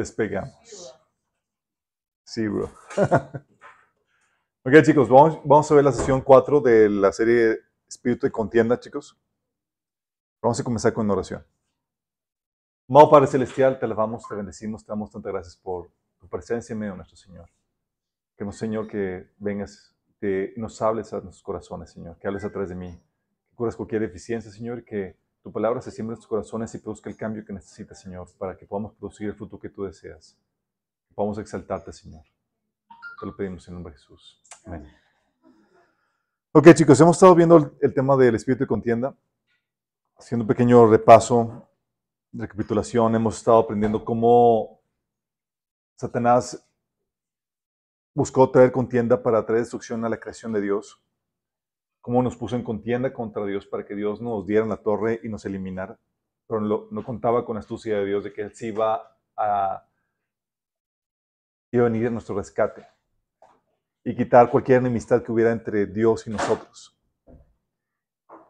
despegamos. Sí, bro. ok, chicos, vamos, vamos a ver la sesión 4 de la serie Espíritu de Contienda, chicos. Vamos a comenzar con una oración. Amado Padre Celestial, te alabamos, te bendecimos, te damos tantas gracias por tu presencia en medio de nuestro Señor. Queremos, Señor, que vengas, que nos hables a nuestros corazones, Señor, que hables a través de mí, que curas cualquier deficiencia, Señor, y que tu palabra se siembre en nuestros corazones y produzca el cambio que necesitas, Señor, para que podamos producir el fruto que tú deseas. Que podamos exaltarte, Señor. Te lo pedimos en nombre de Jesús. Amén. Ok, chicos, hemos estado viendo el, tema del espíritu de contienda, haciendo un pequeño repaso, recapitulación. Hemos estado aprendiendo cómo Satanás buscó traer contienda para traer destrucción a la creación de Dios cómo nos puso en contienda contra Dios para que Dios nos diera la torre y nos eliminara. Pero no, contaba con la astucia de Dios de que Él sí iba a, iba a venir a nuestro rescate y quitar cualquier enemistad que hubiera entre Dios y nosotros.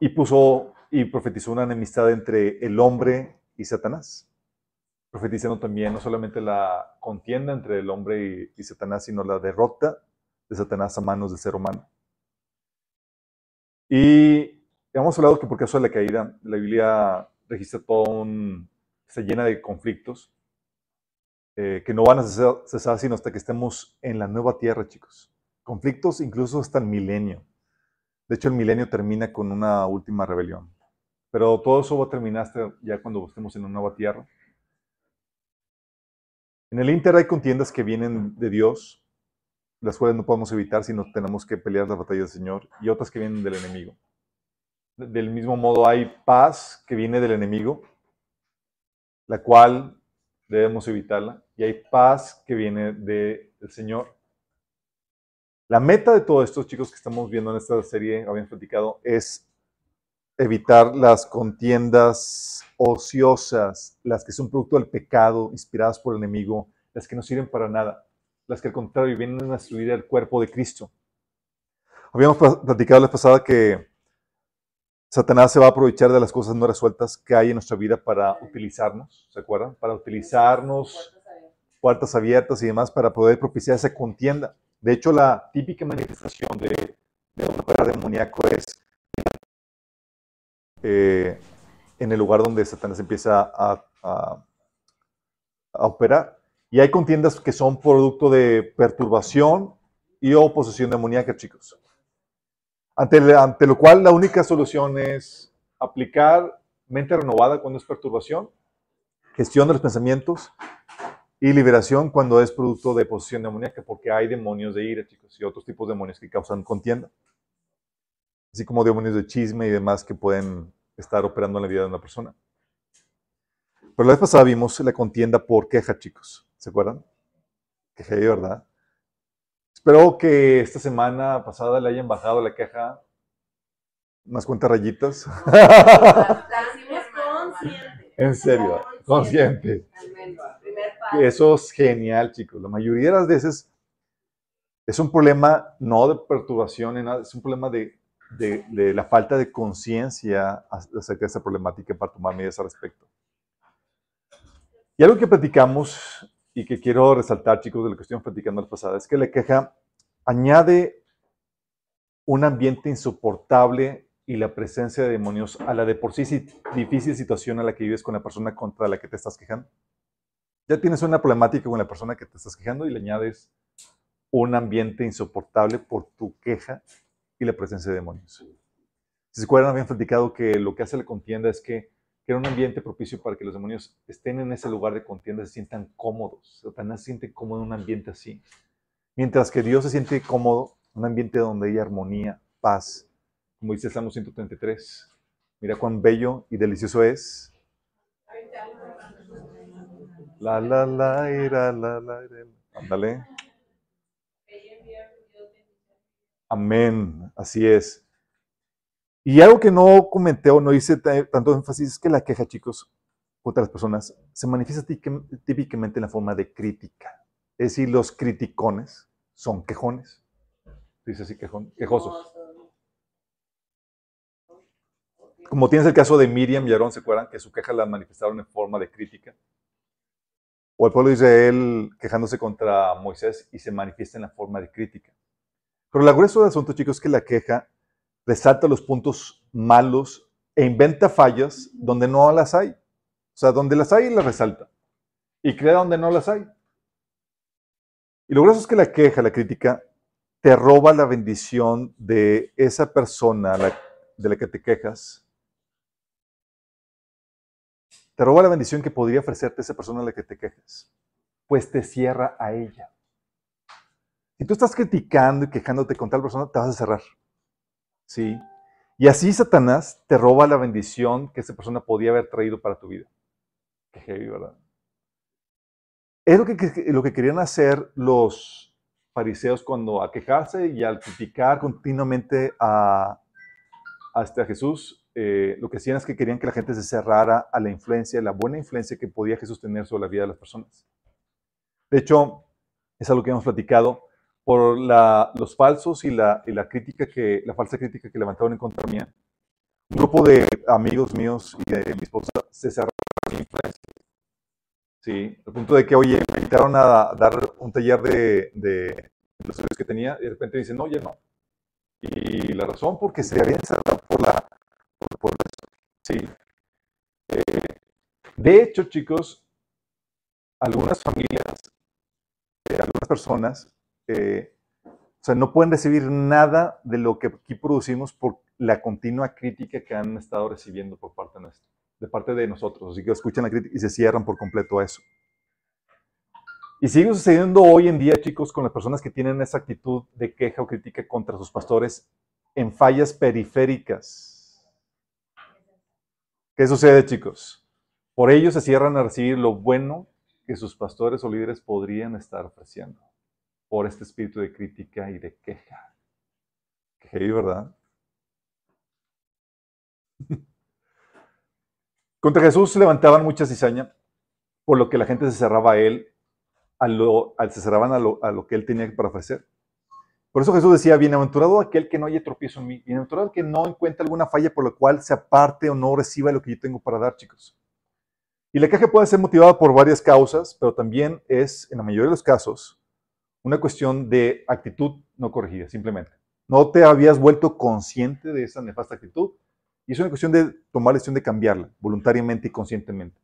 Y puso y profetizó una enemistad entre el hombre y Satanás. Profetizando también no solamente la contienda entre el hombre y, y Satanás, sino la derrota de Satanás a manos del ser humano. Y hemos hablado que por caso de la caída, la Biblia registra todo un... se llena de conflictos eh, que no van a cesar, sino hasta que estemos en la nueva tierra, chicos. Conflictos incluso hasta el milenio. De hecho, el milenio termina con una última rebelión. Pero todo eso va a terminar ya cuando estemos en una nueva tierra. En el Inter hay contiendas que vienen de Dios, las cuales no podemos evitar si no tenemos que pelear la batalla del Señor, y otras que vienen del enemigo. Del mismo modo hay paz que viene del enemigo, la cual debemos evitarla, y hay paz que viene del Señor. La meta de todo esto, chicos, que estamos viendo en esta serie, habíamos platicado, es evitar las contiendas ociosas, las que son producto del pecado, inspiradas por el enemigo, las que no sirven para nada las que al contrario vienen a destruir el cuerpo de Cristo. Habíamos platicado la pasada que Satanás se va a aprovechar de las cosas no resueltas que hay en nuestra vida para utilizarnos, ¿se acuerdan? Para utilizarnos, puertas abiertas y demás, para poder propiciar esa contienda. De hecho, la típica manifestación de, un operador demoníaco es eh, en el lugar donde Satanás empieza a, a operar. Y hay contiendas que son producto de perturbación y oposición demoníaca, chicos. Ante, lo cual la única solución es aplicar mente renovada cuando es perturbación, gestión de los pensamientos y liberación cuando es producto de oposición demoníaca, porque hay demonios de ira, chicos, y otros tipos de demonios que causan contienda. Así como demonios de chisme y demás que pueden estar operando en la vida de una persona. Pero la vez pasada vimos la contienda por queja, chicos. ¿Se acuerdan? Queja de verdad. Espero que esta semana pasada le hayan bajado la queja unas cuantas rayitas. en serio, consciente. Eso es genial, chicos. La mayoría de las veces es un problema no de perturbación, es un problema de, de la falta de conciencia acerca de esa problemática para tomar medidas al respecto. Y algo que platicamos y que quiero resaltar, chicos, de lo que estuvimos platicando la pasada, es que la queja añade un ambiente insoportable y la presencia de demonios a la de por sí difícil situación a la que vives con la persona contra la que te estás quejando. Ya tienes una problemática con la persona que te estás quejando y le añades un ambiente insoportable por tu queja y la presencia de demonios. Si se acuerdan, habían platicado que lo que hace la contienda es que era un ambiente propicio para que los demonios estén en ese lugar de contienda, se sientan cómodos. Satanás se siente cómodo en un ambiente así. Mientras que Dios se siente cómodo en un ambiente donde hay armonía, paz. Como dice Salmo 133. Mira cuán bello y delicioso es. La, la, la, la, la, la, Ándale. Amén. Así es. Y algo que no comenté o no hice tanto énfasis es que la queja, chicos, contra las personas, se manifiesta típicamente en la forma de crítica. Es decir, los criticones son quejones. Dice así, quejosos. Como tienes el caso de Miriam y Aarón, ¿se acuerdan que su queja la manifestaron en forma de crítica? O el pueblo de Israel quejándose contra Moisés y se manifiesta en la forma de crítica. Pero la grueso del asunto, chicos, es que la queja resalta los puntos malos e inventa fallas donde no las hay. O sea, donde las hay, las resalta. Y crea donde no las hay. Y lo grueso es que la queja, la crítica, te roba la bendición de esa persona de la que te quejas. Te roba la bendición que podría ofrecerte esa persona a la que te quejas. Pues te cierra a ella. Si tú estás criticando y quejándote con tal persona, te vas a cerrar. ¿Sí? Y así Satanás te roba la bendición que esa persona podía haber traído para tu vida. Qué heavy, ¿verdad? Es lo que, lo que querían hacer los fariseos cuando a quejarse y al criticar continuamente a, hasta Jesús, eh, lo que hacían es que querían que la gente se cerrara a la influencia, la buena influencia que podía Jesús tener sobre la vida de las personas. De hecho, es algo que hemos platicado por los falsos y la, y la crítica que, la falsa crítica que levantaron en contra mía. Un grupo de amigos míos y de mi esposa se cerraron la influencia Sí, al punto de que, oye, me invitaron a dar un taller de, de los estudios que tenía y de repente dicen, no, ya no. Y la razón porque se habían cerrado por la... Por, eso. Sí. Eh, de hecho, chicos, algunas familias, eh, algunas personas, eh, o sea, no pueden recibir nada de lo que aquí producimos por la continua crítica que han estado recibiendo por parte nuestra de parte de nosotros. Así que escuchan la crítica y se cierran por completo a eso. Y sigue sucediendo hoy en día, chicos, con las personas que tienen esa actitud de queja o crítica contra sus pastores en fallas periféricas. ¿Qué sucede, chicos? Por ello se cierran a recibir lo bueno que sus pastores o líderes podrían estar ofreciendo por este espíritu de crítica y de queja. Qué ¿verdad? Contra Jesús se levantaban muchas cizaña, por lo que la gente se cerraba a él, a lo, se cerraban a lo, que él tenía para ofrecer. Por eso Jesús decía, bienaventurado aquel que no haya tropiezo en mí, bienaventurado que no encuentre alguna falla por la cual se aparte o no reciba lo que yo tengo para dar, chicos. Y la queja puede ser motivada por varias causas, pero también es, en la mayoría de los casos, una cuestión de actitud no corregida, simplemente. No te habías vuelto consciente de esa nefasta actitud y es una cuestión de tomar la decisión de cambiarla, voluntariamente y conscientemente.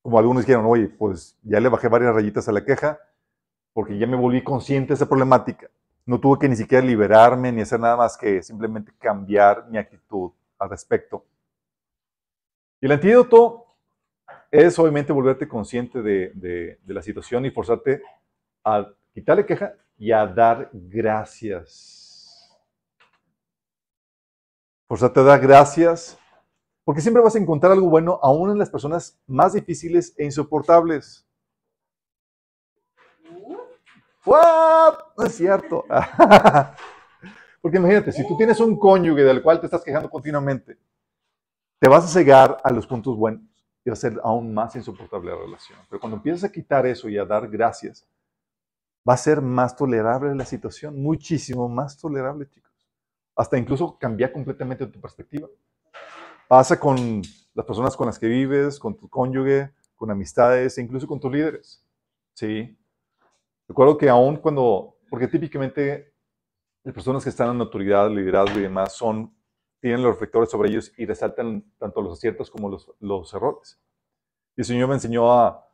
Como algunos dijeron, oye, pues ya le bajé varias rayitas a la queja porque ya me volví consciente de esa problemática. No tuve que ni siquiera liberarme ni hacer nada más que simplemente cambiar mi actitud al respecto. Y el antídoto es obviamente volverte consciente de, de la situación y forzarte a quitarle queja y a dar gracias por eso te da gracias, porque siempre vas a encontrar algo bueno aún en las personas más difíciles e insoportables. ¿What? No es cierto. porque imagínate, si tú tienes un cónyuge del cual te estás quejando continuamente, te vas a cegar a los puntos buenos y va a ser aún más insoportable la relación. Pero cuando empiezas a quitar eso y a dar gracias, va a ser más tolerable la situación, muchísimo más tolerable, chicos hasta incluso cambiar completamente tu perspectiva. Pasa con las personas con las que vives, con tu cónyuge, con amistades e incluso con tus líderes. ¿Sí? Recuerdo que aún cuando, porque típicamente las personas que están en autoridad, liderazgo y demás son, tienen los reflectores sobre ellos y resaltan tanto los aciertos como los, los errores. Y el Señor me enseñó a,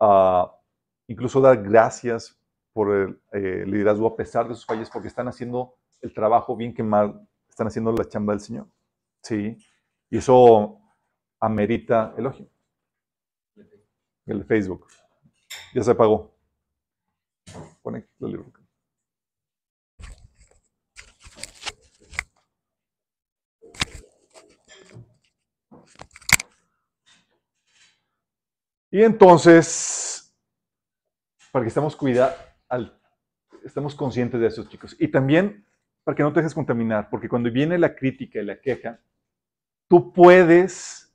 a incluso dar gracias por el eh, liderazgo a pesar de sus fallas, porque están haciendo el trabajo, bien que mal, están haciendo la chamba del Señor. Sí. Y eso amerita elogio. El Facebook. Ya se apagó. Pone el libro. Y entonces, para que estemos cuida, estemos conscientes de eso, chicos. Y también para que no te dejes contaminar, porque cuando viene la crítica y la queja, tú puedes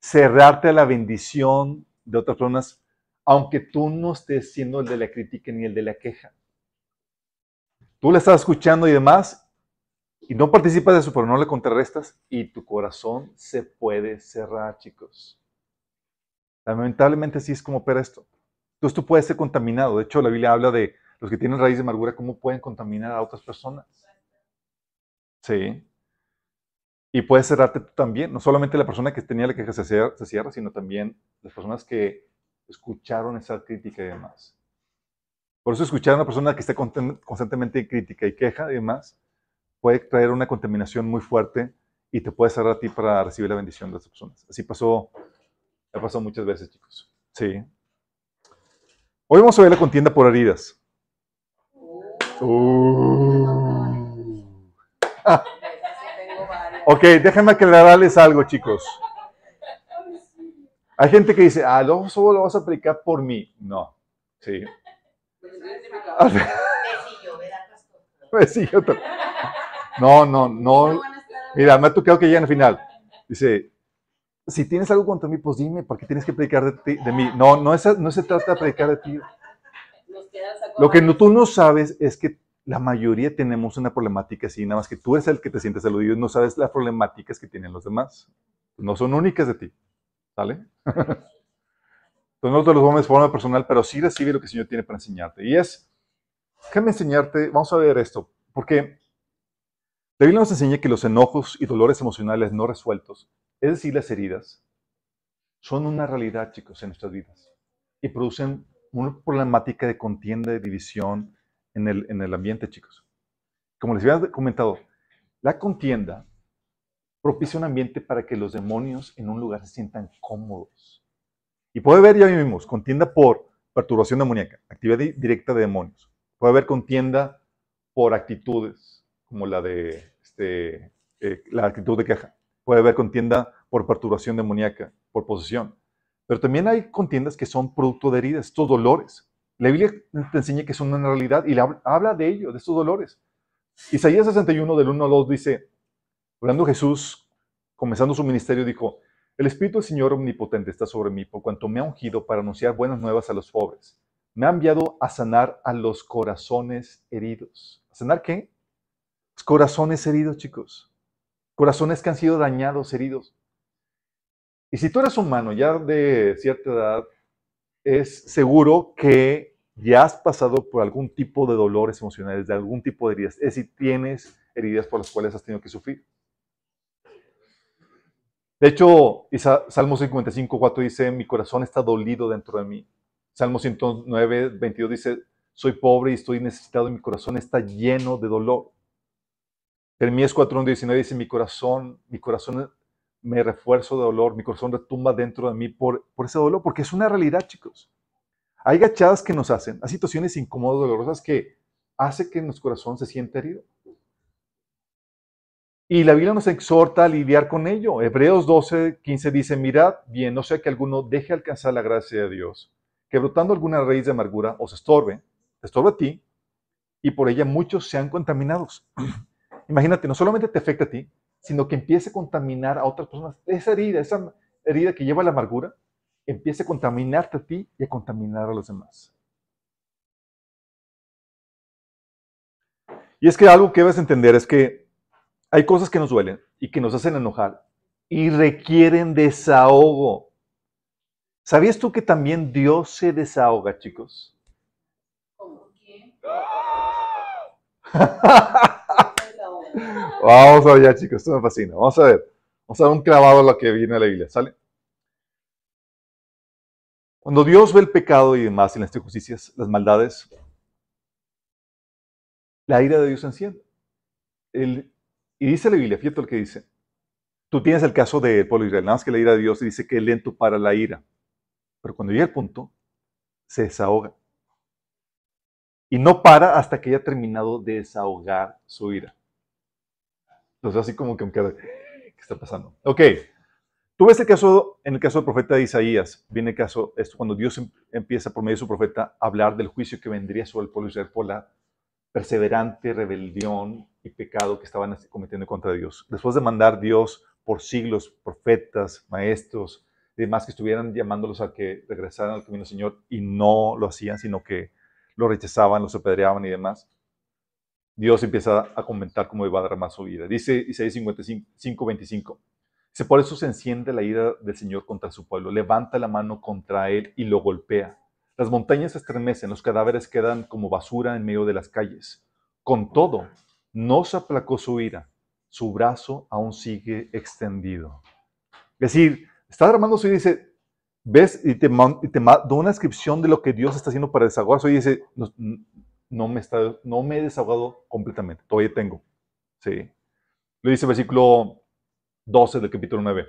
cerrarte a la bendición de otras personas, aunque tú no estés siendo el de la crítica ni el de la queja. Tú la estás escuchando y demás, y no participas de eso, pero no le contrarrestas, y tu corazón se puede cerrar, chicos. Lamentablemente así es como opera esto. Entonces tú puedes ser contaminado. De hecho, la Biblia habla de los que tienen raíz de amargura, cómo pueden contaminar a otras personas. Sí. Y puedes cerrarte tú también. No solamente la persona que tenía la queja se cierra, se cierra, sino también las personas que escucharon esa crítica y demás. Por eso escuchar a una persona que esté constantemente en crítica y queja y demás puede traer una contaminación muy fuerte y te puede cerrar a ti para recibir la bendición de esas personas. Así pasó, ha pasado muchas veces, chicos. Sí. Hoy vamos a ver la contienda por heridas. Uh. ok, déjenme aclararles algo, chicos. Hay gente que dice, ah, no, solo lo vas a aplicar por mí. No, sí. No, no, no. Mira, me ha tocado que lleguen al final. Dice, si tienes algo contra mí, pues dime, ¿por qué tienes que predicar de, ti, de mí? No, no, es, no se trata de predicar de ti. Lo que tú no sabes es que la mayoría tenemos una problemática así, nada más que tú eres el que te sientes aludido y no sabes las problemáticas que tienen los demás. No son únicas de ti. ¿Sale? Entonces no te los vamos de forma personal, pero sí recibe lo que el Señor tiene para enseñarte. Y es, déjame enseñarte, vamos a ver esto, porque la Biblia nos enseña que los enojos y dolores emocionales no resueltos es decir, las heridas, son una realidad, chicos, en nuestras vidas y producen una problemática de contienda, de división en el, en el ambiente, chicos. Como les había comentado, la contienda propicia un ambiente para que los demonios en un lugar se sientan cómodos. Y puede haber, ya vimos, contienda por perturbación demoníaca, actividad directa de demonios. Puede haber contienda por actitudes, como la de este, eh, la actitud de queja. Puede haber contienda por perturbación demoníaca, por posesión. Pero también hay contiendas que son producto de heridas, estos dolores. La Biblia te enseña que son una realidad y habla de ello, de estos dolores. Isaías 61, del 1 al 2, dice, hablando Jesús, comenzando su ministerio, dijo, el Espíritu del Señor Omnipotente está sobre mí, por cuanto me ha ungido para anunciar buenas nuevas a los pobres. Me ha enviado a sanar a los corazones heridos. ¿A sanar qué? Corazones heridos, chicos corazones que han sido dañados, heridos. Y si tú eres humano ya de cierta edad, es seguro que ya has pasado por algún tipo de dolores emocionales, de algún tipo de heridas. Es decir, tienes heridas por las cuales has tenido que sufrir. De hecho, Salmo 55, 4 dice, mi corazón está dolido dentro de mí. Salmo 109, 22 dice, soy pobre y estoy necesitado y mi corazón está lleno de dolor. Jeremías 4.19 dice, mi corazón, mi corazón me refuerzo de dolor, mi corazón retumba dentro de mí por, ese dolor, porque es una realidad, chicos. Hay gachadas que nos hacen, hay situaciones incómodas, dolorosas que hace que nuestro corazón se sienta herido. Y la Biblia nos exhorta a lidiar con ello. Hebreos 12, 15 dice, mirad bien, no sea que alguno deje alcanzar la gracia de Dios, que brotando alguna raíz de amargura os estorbe, estorbe a ti, y por ella muchos sean contaminados. Imagínate, no solamente te afecta a ti, sino que empiece a contaminar a otras personas. Esa herida, esa herida que lleva la amargura, empiece a contaminarte a ti y a contaminar a los demás. Y es que algo que debes entender es que hay cosas que nos duelen y que nos hacen enojar y requieren desahogo. ¿Sabías tú que también Dios se desahoga, chicos? ¿Cómo? ¿Quién? Vamos allá, chicos, esto me fascina. Vamos a ver. Vamos a dar un clavado a lo que viene a la Biblia, ¿sale? Cuando Dios ve el pecado y demás y las injusticias, las maldades, la ira de Dios se enciende. y dice la Biblia, fíjate lo que dice. Tú tienes el caso del pueblo de Israel, nada más que la ira de Dios dice que es lento para la ira. Pero cuando llega el punto, se desahoga. Y no para hasta que haya terminado de desahogar su ira. Entonces, así como que ¿qué está pasando? Ok, tú ves el caso, en el caso del profeta de Isaías, viene el caso, esto cuando Dios em, empieza por medio de su profeta a hablar del juicio que vendría sobre el pueblo Israel por la perseverante rebelión y pecado que estaban cometiendo contra Dios. Después de mandar Dios por siglos profetas, maestros y demás que estuvieran llamándolos a que regresaran al camino del Señor y no lo hacían, sino que lo rechazaban, los apedreaban y demás. Dios empieza a comentar cómo iba a derramar su vida. Dice Isaías 55, 25. Dice, por eso se enciende la ira del Señor contra su pueblo. Levanta la mano contra él y lo golpea. Las montañas se estremecen, los cadáveres quedan como basura en medio de las calles. Con todo, no se aplacó su ira, su brazo aún sigue extendido. Es decir, está derramando su ira y dice, ves, y te, da una descripción de lo que Dios está haciendo para desahogarse y dice, no, me está, no me he desahogado completamente, todavía tengo. Sí. Lo dice el versículo 12 del capítulo 9.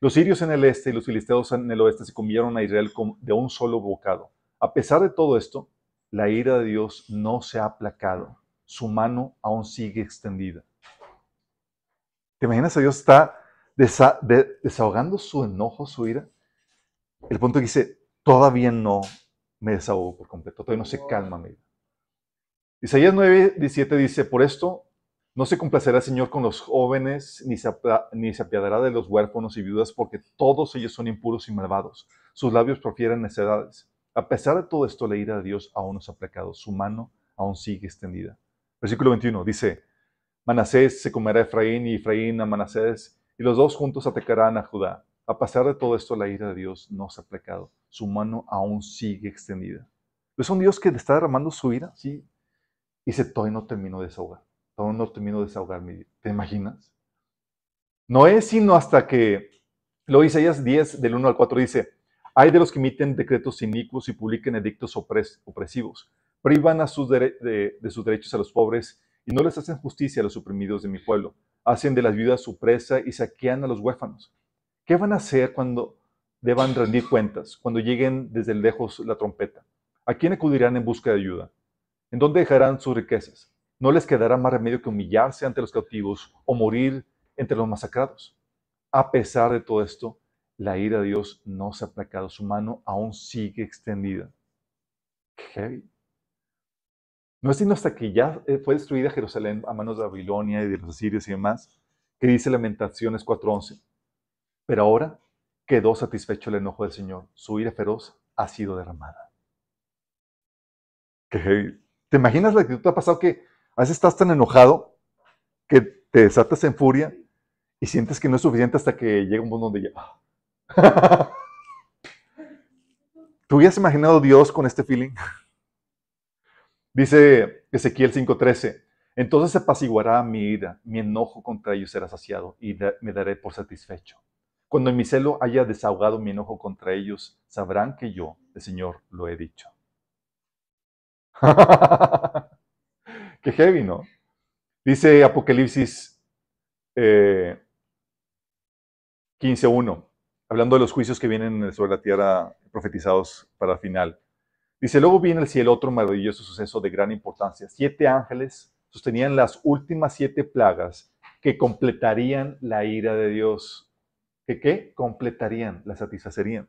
Los sirios en el este y los filisteos en el oeste se comieron a Israel de un solo bocado. A pesar de todo esto, la ira de Dios no se ha aplacado. Su mano aún sigue extendida. ¿Te imaginas a Dios está desahogando su enojo, su ira? El punto que dice, todavía no me desahogo por completo, todavía no se calma mi ira. Isaías 9, 17 dice, por esto no se complacerá el Señor con los jóvenes, ni se, ni se apiadará de los huérfanos y viudas, porque todos ellos son impuros y malvados. Sus labios profieren necedades. A pesar de todo esto, la ira de Dios aún no se ha aplacado. Su mano aún sigue extendida. Versículo 21 dice, Manasés se comerá a Efraín y Efraín a Manasés, y los dos juntos atacarán a Judá. A pesar de todo esto, la ira de Dios no se ha aplacado. Su mano aún sigue extendida. Es un Dios que está derramando su ira, sí. Y se todavía no terminó de desahogar aún no termino de desahogarme. ¿Te imaginas? No es sino hasta que, lo Isaías 10, del 1 al 4 dice, hay de los que emiten decretos inicuos y publiquen edictos opresivos, privan a sus de, sus derechos a los pobres y no les hacen justicia a los oprimidos de mi pueblo. Hacen de las viudas su presa y saquean a los huérfanos. ¿Qué van a hacer cuando deban rendir cuentas, cuando lleguen desde lejos la trompeta? ¿A quién acudirán en busca de ayuda? ¿En dónde dejarán sus riquezas? no les quedará más remedio que humillarse ante los cautivos o morir entre los masacrados. A pesar de todo esto, la ira de Dios no se ha aplacado, su mano aún sigue extendida. Qué No es sino hasta que ya eh, fue destruida Jerusalén a manos de Babilonia y de los asirios y demás, que dice Lamentaciones 4:11. Pero ahora quedó satisfecho el enojo del Señor, su ira feroz ha sido derramada. Qué ¿Te imaginas la que te ha pasado que a veces estás tan enojado que te desatas en furia y sientes que no es suficiente hasta que llega un punto donde ya... ¿Tú hubieras imaginado Dios con este feeling? Dice Ezequiel 5:13, entonces se apaciguará mi ira, mi enojo contra ellos será saciado y me daré por satisfecho. Cuando en mi celo haya desahogado mi enojo contra ellos, sabrán que yo, el Señor, lo he dicho. Qué heavy, ¿no? Dice Apocalipsis 15.1, eh, hablando de los juicios que vienen sobre la tierra profetizados para el final. Dice, luego viene el cielo otro maravilloso suceso de gran importancia. Siete ángeles sostenían las últimas siete plagas que completarían la ira de Dios. ¿Que qué? Completarían, la satisfacerían.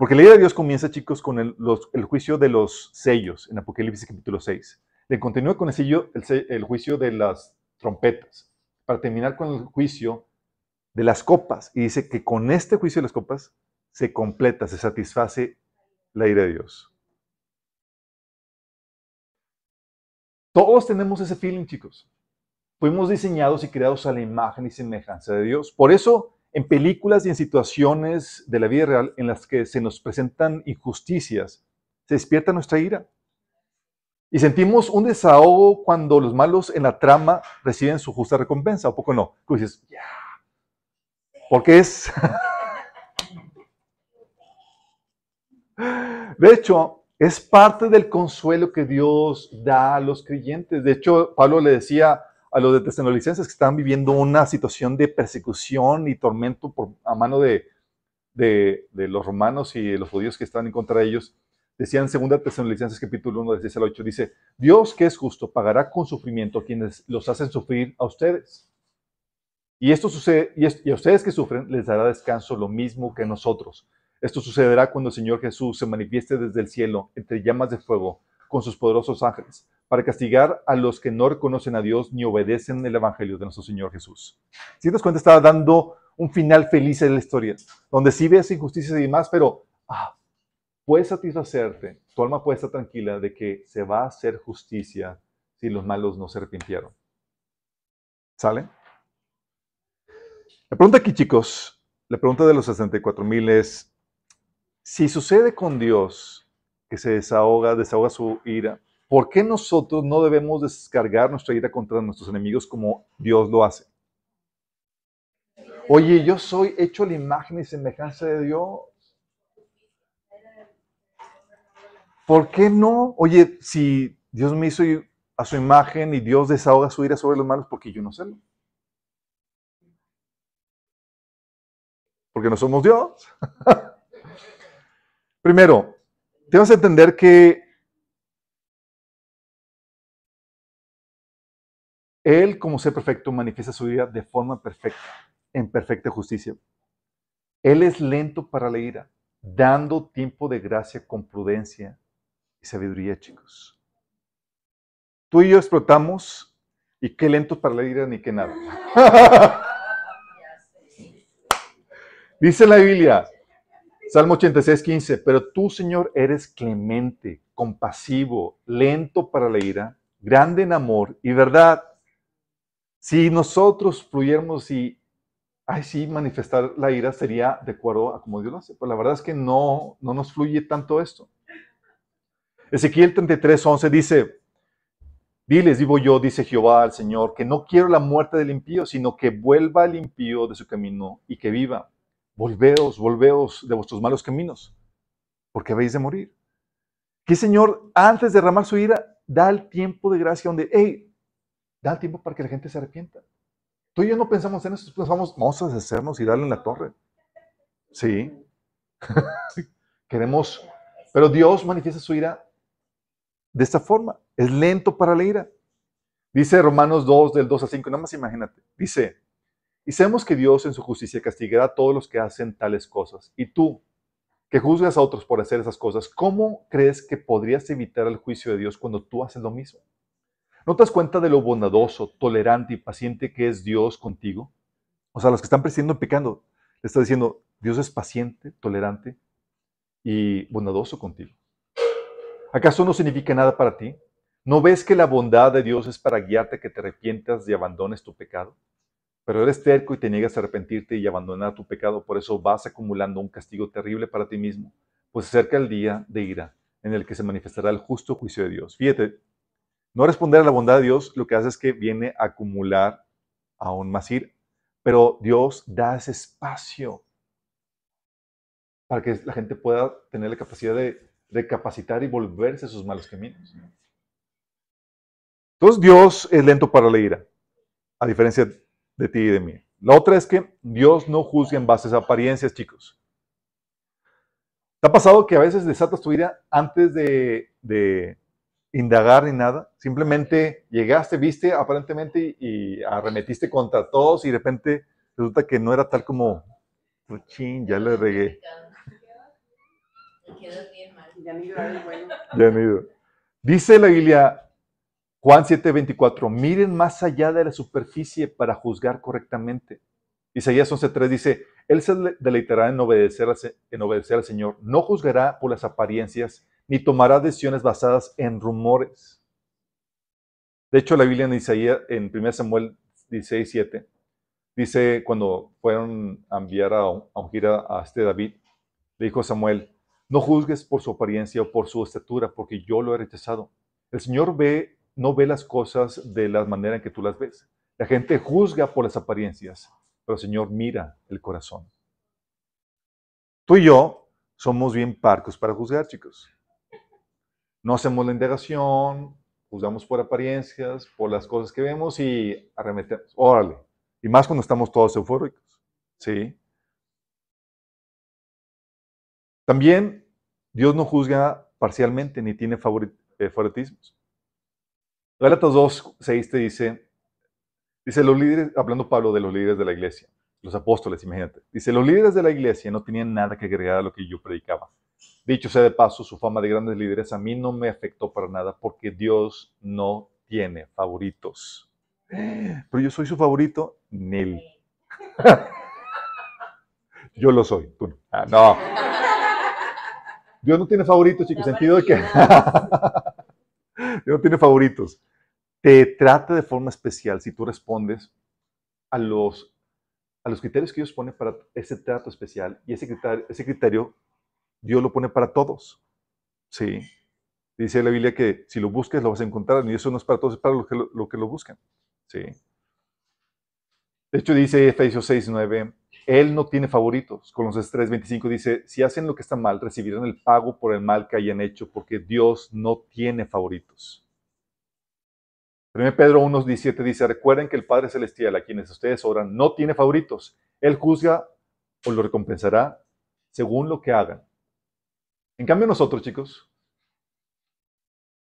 Porque la ira de Dios comienza, chicos, con el, juicio de los sellos en Apocalipsis capítulo 6 le continúa con el, el, juicio de las trompetas, para terminar con el juicio de las copas. Y dice que con este juicio de las copas se completa, se satisface la ira de Dios. Todos tenemos ese feeling, chicos. Fuimos diseñados y creados a la imagen y semejanza de Dios. Por eso, en películas y en situaciones de la vida real en las que se nos presentan injusticias, se despierta nuestra ira. Y sentimos un desahogo cuando los malos en la trama reciben su justa recompensa, ¿o poco no? Tú dices. Porque es... De hecho, es parte del consuelo que Dios da a los creyentes. De hecho, Pablo le decía a los de tesanolicenses que estaban viviendo una situación de persecución y tormento por, a mano de, los romanos y de los judíos que estaban en contra de ellos, Decía en 2 Tesalonicenses capítulo 1, 16 al 8, dice, Dios que es justo pagará con sufrimiento a quienes los hacen sufrir a ustedes. Y esto sucede, y, a ustedes que sufren les dará descanso lo mismo que a nosotros. Esto sucederá cuando el Señor Jesús se manifieste desde el cielo entre llamas de fuego con sus poderosos ángeles, para castigar a los que no reconocen a Dios ni obedecen el Evangelio de nuestro Señor Jesús. Si te das cuenta, estaba dando un final feliz en la historia, donde sí ves injusticias y demás, pero ah, puedes satisfacerte, tu alma puede estar tranquila de que se va a hacer justicia si los malos no se arrepintieron. ¿Sale? La pregunta aquí, chicos, la pregunta de los 64 mil es, si sucede con Dios que se desahoga, desahoga su ira. ¿Por qué nosotros no debemos descargar nuestra ira contra nuestros enemigos como Dios lo hace? Oye, yo soy hecho a la imagen y semejanza de Dios. ¿Por qué no? Oye, si Dios me hizo a su imagen y Dios desahoga su ira sobre los malos, ¿por qué yo no sé? Porque no somos Dios. Primero, tenemos que entender que Él, como ser perfecto, manifiesta su ira de forma perfecta, en perfecta justicia. Él es lento para la ira, dando tiempo de gracia con prudencia y sabiduría, chicos. Tú y yo explotamos y qué lentos para la ira ni qué nada. Dice la Biblia, Salmo 86, 15, pero tú, Señor, eres clemente, compasivo, lento para la ira, grande en amor y verdad. Si nosotros fluyéramos y, ay, sí, manifestar la ira sería de acuerdo a como Dios lo hace. Pero la verdad es que no, no nos fluye tanto esto. Ezequiel 33, 11 dice, diles, digo yo, dice Jehová al Señor, que no quiero la muerte del impío, sino que vuelva el impío de su camino y que viva. Volveos, volveos de vuestros malos caminos, porque habéis de morir. Que Señor, antes de derramar su ira, da el tiempo de gracia donde, hey, da el tiempo para que la gente se arrepienta. Tú y yo no pensamos en eso, pensamos, vamos a deshacernos y darle en la torre. Sí. Queremos, pero Dios manifiesta su ira de esta forma. Es lento para la ira. Dice Romanos 2, del 2 a 5, nada más imagínate. Dice, y sabemos que Dios en su justicia castigará a todos los que hacen tales cosas. Y tú, que juzgas a otros por hacer esas cosas, ¿cómo crees que podrías evitar el juicio de Dios cuando tú haces lo mismo? ¿No te das cuenta de lo bondadoso, tolerante y paciente que es Dios contigo? O sea, los que están presidiendo pecando, le está diciendo, Dios es paciente, tolerante y bondadoso contigo. ¿Acaso no significa nada para ti? ¿No ves que la bondad de Dios es para guiarte a que te arrepientas y abandones tu pecado? Pero eres terco y te niegas a arrepentirte y abandonar tu pecado, por eso vas acumulando un castigo terrible para ti mismo, pues acerca el día de ira en el que se manifestará el justo juicio de Dios. Fíjate, no responder a la bondad de Dios lo que hace es que viene a acumular aún más ira, pero Dios da ese espacio para que la gente pueda tener la capacidad de recapacitar y volverse a sus malos caminos. Entonces Dios es lento para la ira, a diferencia de ti y de mí. La otra es que Dios no juzga en base a apariencias, chicos. ¿Te ha pasado que a veces desatas tu ira antes de indagar ni nada? Simplemente llegaste, viste aparentemente y arremetiste contra todos y de repente resulta que no era tal como, ching, ya le regué. Ya ido. Dice la Biblia, Juan 7:24, miren más allá de la superficie para juzgar correctamente. Isaías 11:3 dice, Él se deleitará en obedecer, en obedecer al Señor, no juzgará por las apariencias, ni tomará decisiones basadas en rumores. De hecho, la Biblia en Isaías, en 1 Samuel 16:7, dice, cuando fueron a enviar a, ungir a, a este David, le dijo Samuel, no juzgues por su apariencia o por su estatura, porque yo lo he rechazado. El Señor ve, no ve las cosas de la manera en que tú las ves. La gente juzga por las apariencias, pero el Señor mira el corazón. Tú y yo somos bien parcos para juzgar, chicos. No hacemos la indagación, juzgamos por apariencias, por las cosas que vemos y arremetemos. Órale. Y más cuando estamos todos eufóricos. ¿Sí? También Dios no juzga parcialmente ni tiene eh, favoritismos. Gálatas 2, 6 te dice, dice los líderes, hablando Pablo de los líderes de la iglesia, los apóstoles, imagínate, dice, los líderes de la iglesia no tenían nada que agregar a lo que yo predicaba. Dicho sea de paso, su fama de grandes líderes a mí no me afectó para nada porque Dios no tiene favoritos. Pero yo soy su favorito, Nel. yo lo soy, tú no. Ah, no. Dios no tiene favoritos, chicos, en sentido de Dios no tiene favoritos. Te trata de forma especial si tú respondes a los, a los criterios que Dios pone para ese trato especial. Y ese criterio, ese criterio Dios lo pone para todos. Sí. Dice la Biblia que si lo busques lo vas a encontrar, y eso no es para todos, es para los que lo, que lo buscan. Sí. De hecho, dice Efesios 6, 9, Él no tiene favoritos. Con los 3.25 dice, si hacen lo que está mal, recibirán el pago por el mal que hayan hecho, porque Dios no tiene favoritos. 1 Pedro 1.17 dice, recuerden que el Padre Celestial a quienes ustedes oran no tiene favoritos. Él juzga o lo recompensará según lo que hagan. En cambio nosotros, chicos,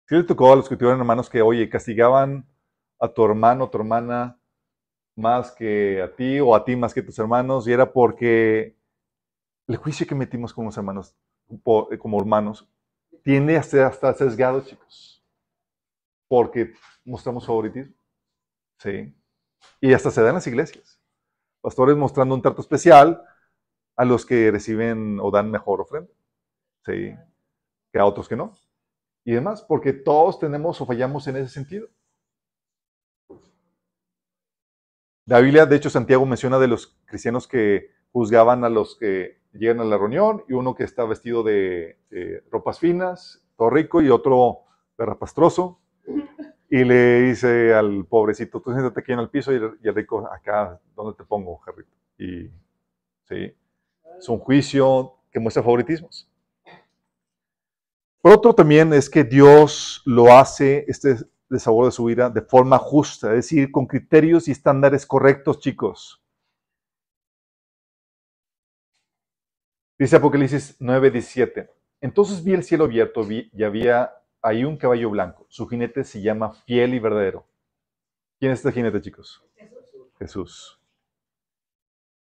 si le tocó a los que tuvieron hermanos que, oye, castigaban a tu hermano o tu hermana más que a ti o a ti más que a tus hermanos y era porque el juicio que metimos como hermanos, como hermanos, tiende a ser hasta sesgado, chicos, porque mostramos favoritismo. Sí. Y hasta se da en las iglesias. Pastores mostrando un trato especial a los que reciben o dan mejor ofrenda. Sí. Que a otros que no. Y demás, porque todos tenemos o fallamos en ese sentido. La Biblia, de hecho, Santiago menciona de los cristianos que juzgaban a los que llegan a la reunión y uno que está vestido de, ropas finas, todo rico, y otro perrapastroso. Y le dice al pobrecito, tú siéntate aquí en el piso y el, rico, acá, ¿dónde te pongo, jarrito? Y sí, es un juicio que muestra favoritismos. Por otro también es que Dios lo hace, este desahogo de su vida, de forma justa, es decir, con criterios y estándares correctos, chicos. Dice Apocalipsis 9, 17. Entonces vi el cielo abierto y había hay un caballo blanco. Su jinete se llama fiel y verdadero. ¿Quién es este jinete, chicos? Jesús.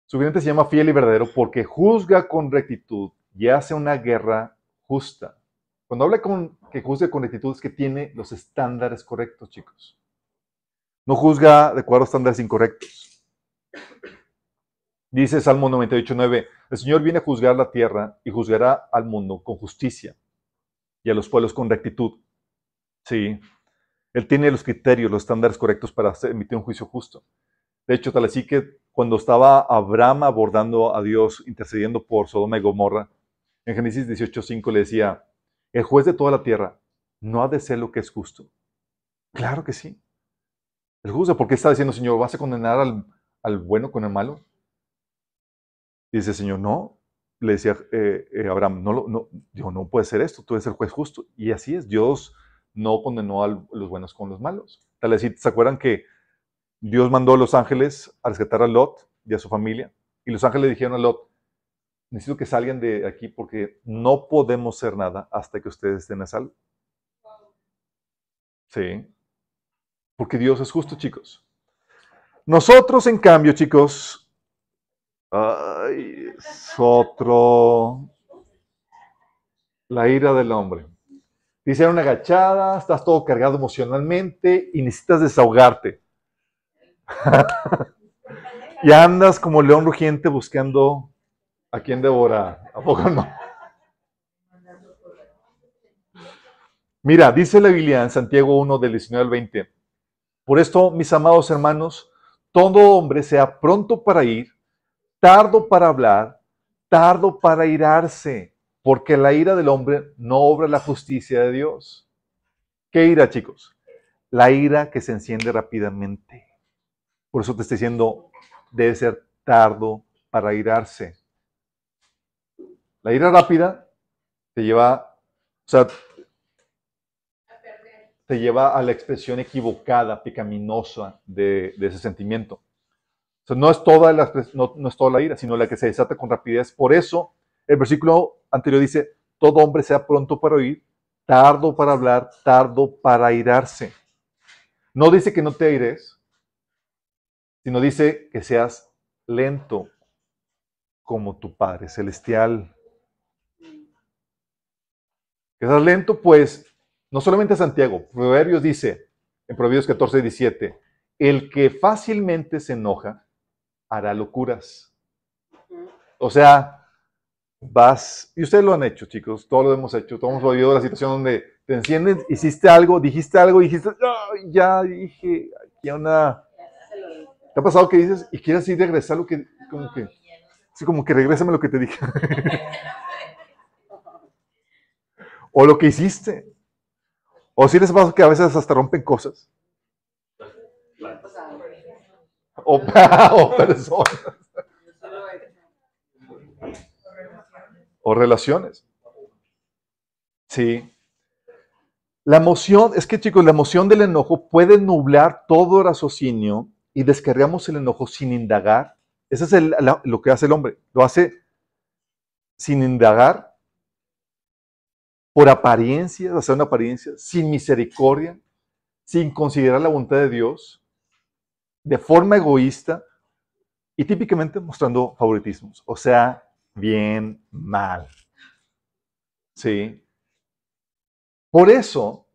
Su jinete se llama fiel y verdadero porque juzga con rectitud y hace una guerra justa. Cuando habla con que juzga con rectitud es que tiene los estándares correctos, chicos. No juzga de acuerdo a estándares incorrectos. Dice Salmo 98.9, el Señor viene a juzgar la tierra y juzgará al mundo con justicia y a los pueblos con rectitud. Sí, Él tiene los criterios, los estándares correctos para emitir un juicio justo. De hecho, tal así que cuando estaba Abraham abordando a Dios, intercediendo por Sodoma y Gomorra, en Génesis 18.5 le decía, el juez de toda la tierra no ha de ser lo que es justo. Claro que sí. El justo, ¿por qué está diciendo, Señor, vas a condenar al, al bueno con el malo? dice el Señor, no, le decía eh, eh, Abraham, no, no, no puede ser esto, tú eres el juez justo. Y así es, Dios no condenó a los buenos con los malos. Tal vez se acuerdan que Dios mandó a los ángeles a rescatar a Lot y a su familia. Y los ángeles dijeron a Lot, necesito que salgan de aquí porque no podemos hacer nada hasta que ustedes estén a salvo. Sí. Porque Dios es justo, chicos. Nosotros, en cambio, chicos, Ay, es otro. La ira del hombre. Dice, una agachada, estás todo cargado emocionalmente y necesitas desahogarte. y andas como león rugiente buscando a quien devorar. ¿A no? Mira, dice la Biblia en Santiago 1 del 19 al 20. Por esto, mis amados hermanos, todo hombre sea pronto para ir, tardo para hablar, tardo para irarse, porque la ira del hombre no obra la justicia de Dios. ¿Qué ira, chicos? La ira que se enciende rápidamente. Por eso te estoy diciendo, debe ser tardo para irarse. La ira rápida te lleva, o sea, te lleva a la expresión equivocada, pecaminosa de, ese sentimiento no es, toda la, ira, sino la que se desata con rapidez. Por eso, el versículo anterior dice, todo hombre sea pronto para oír, tardo para hablar, tardo para irarse. No dice que no te aires, sino dice que seas lento como tu Padre Celestial. Que seas lento, pues, no solamente Santiago, Proverbios dice, en Proverbios 14, 17, el que fácilmente se enoja hará locuras. O sea, vas, y ustedes lo han hecho, chicos, todos lo hemos hecho, todos hemos vivido la situación donde te encienden, hiciste algo, dijiste algo, dijiste, ya dije, aquí una... ¿Te ha pasado que dices y quieres ir regresar lo que, como que, sí, como que regrésame lo que te dije? o lo que hiciste. O si les pasa que a veces hasta rompen cosas. O, o personas. O relaciones. Sí. La emoción, es que chicos, la emoción del enojo puede nublar todo raciocinio y descargamos el enojo sin indagar. Eso es lo que hace el hombre. Lo hace sin indagar, por apariencia, hacer una apariencia, sin misericordia, sin considerar la voluntad de Dios, de forma egoísta y típicamente mostrando favoritismos. O sea, bien mal. ¿Sí? Por eso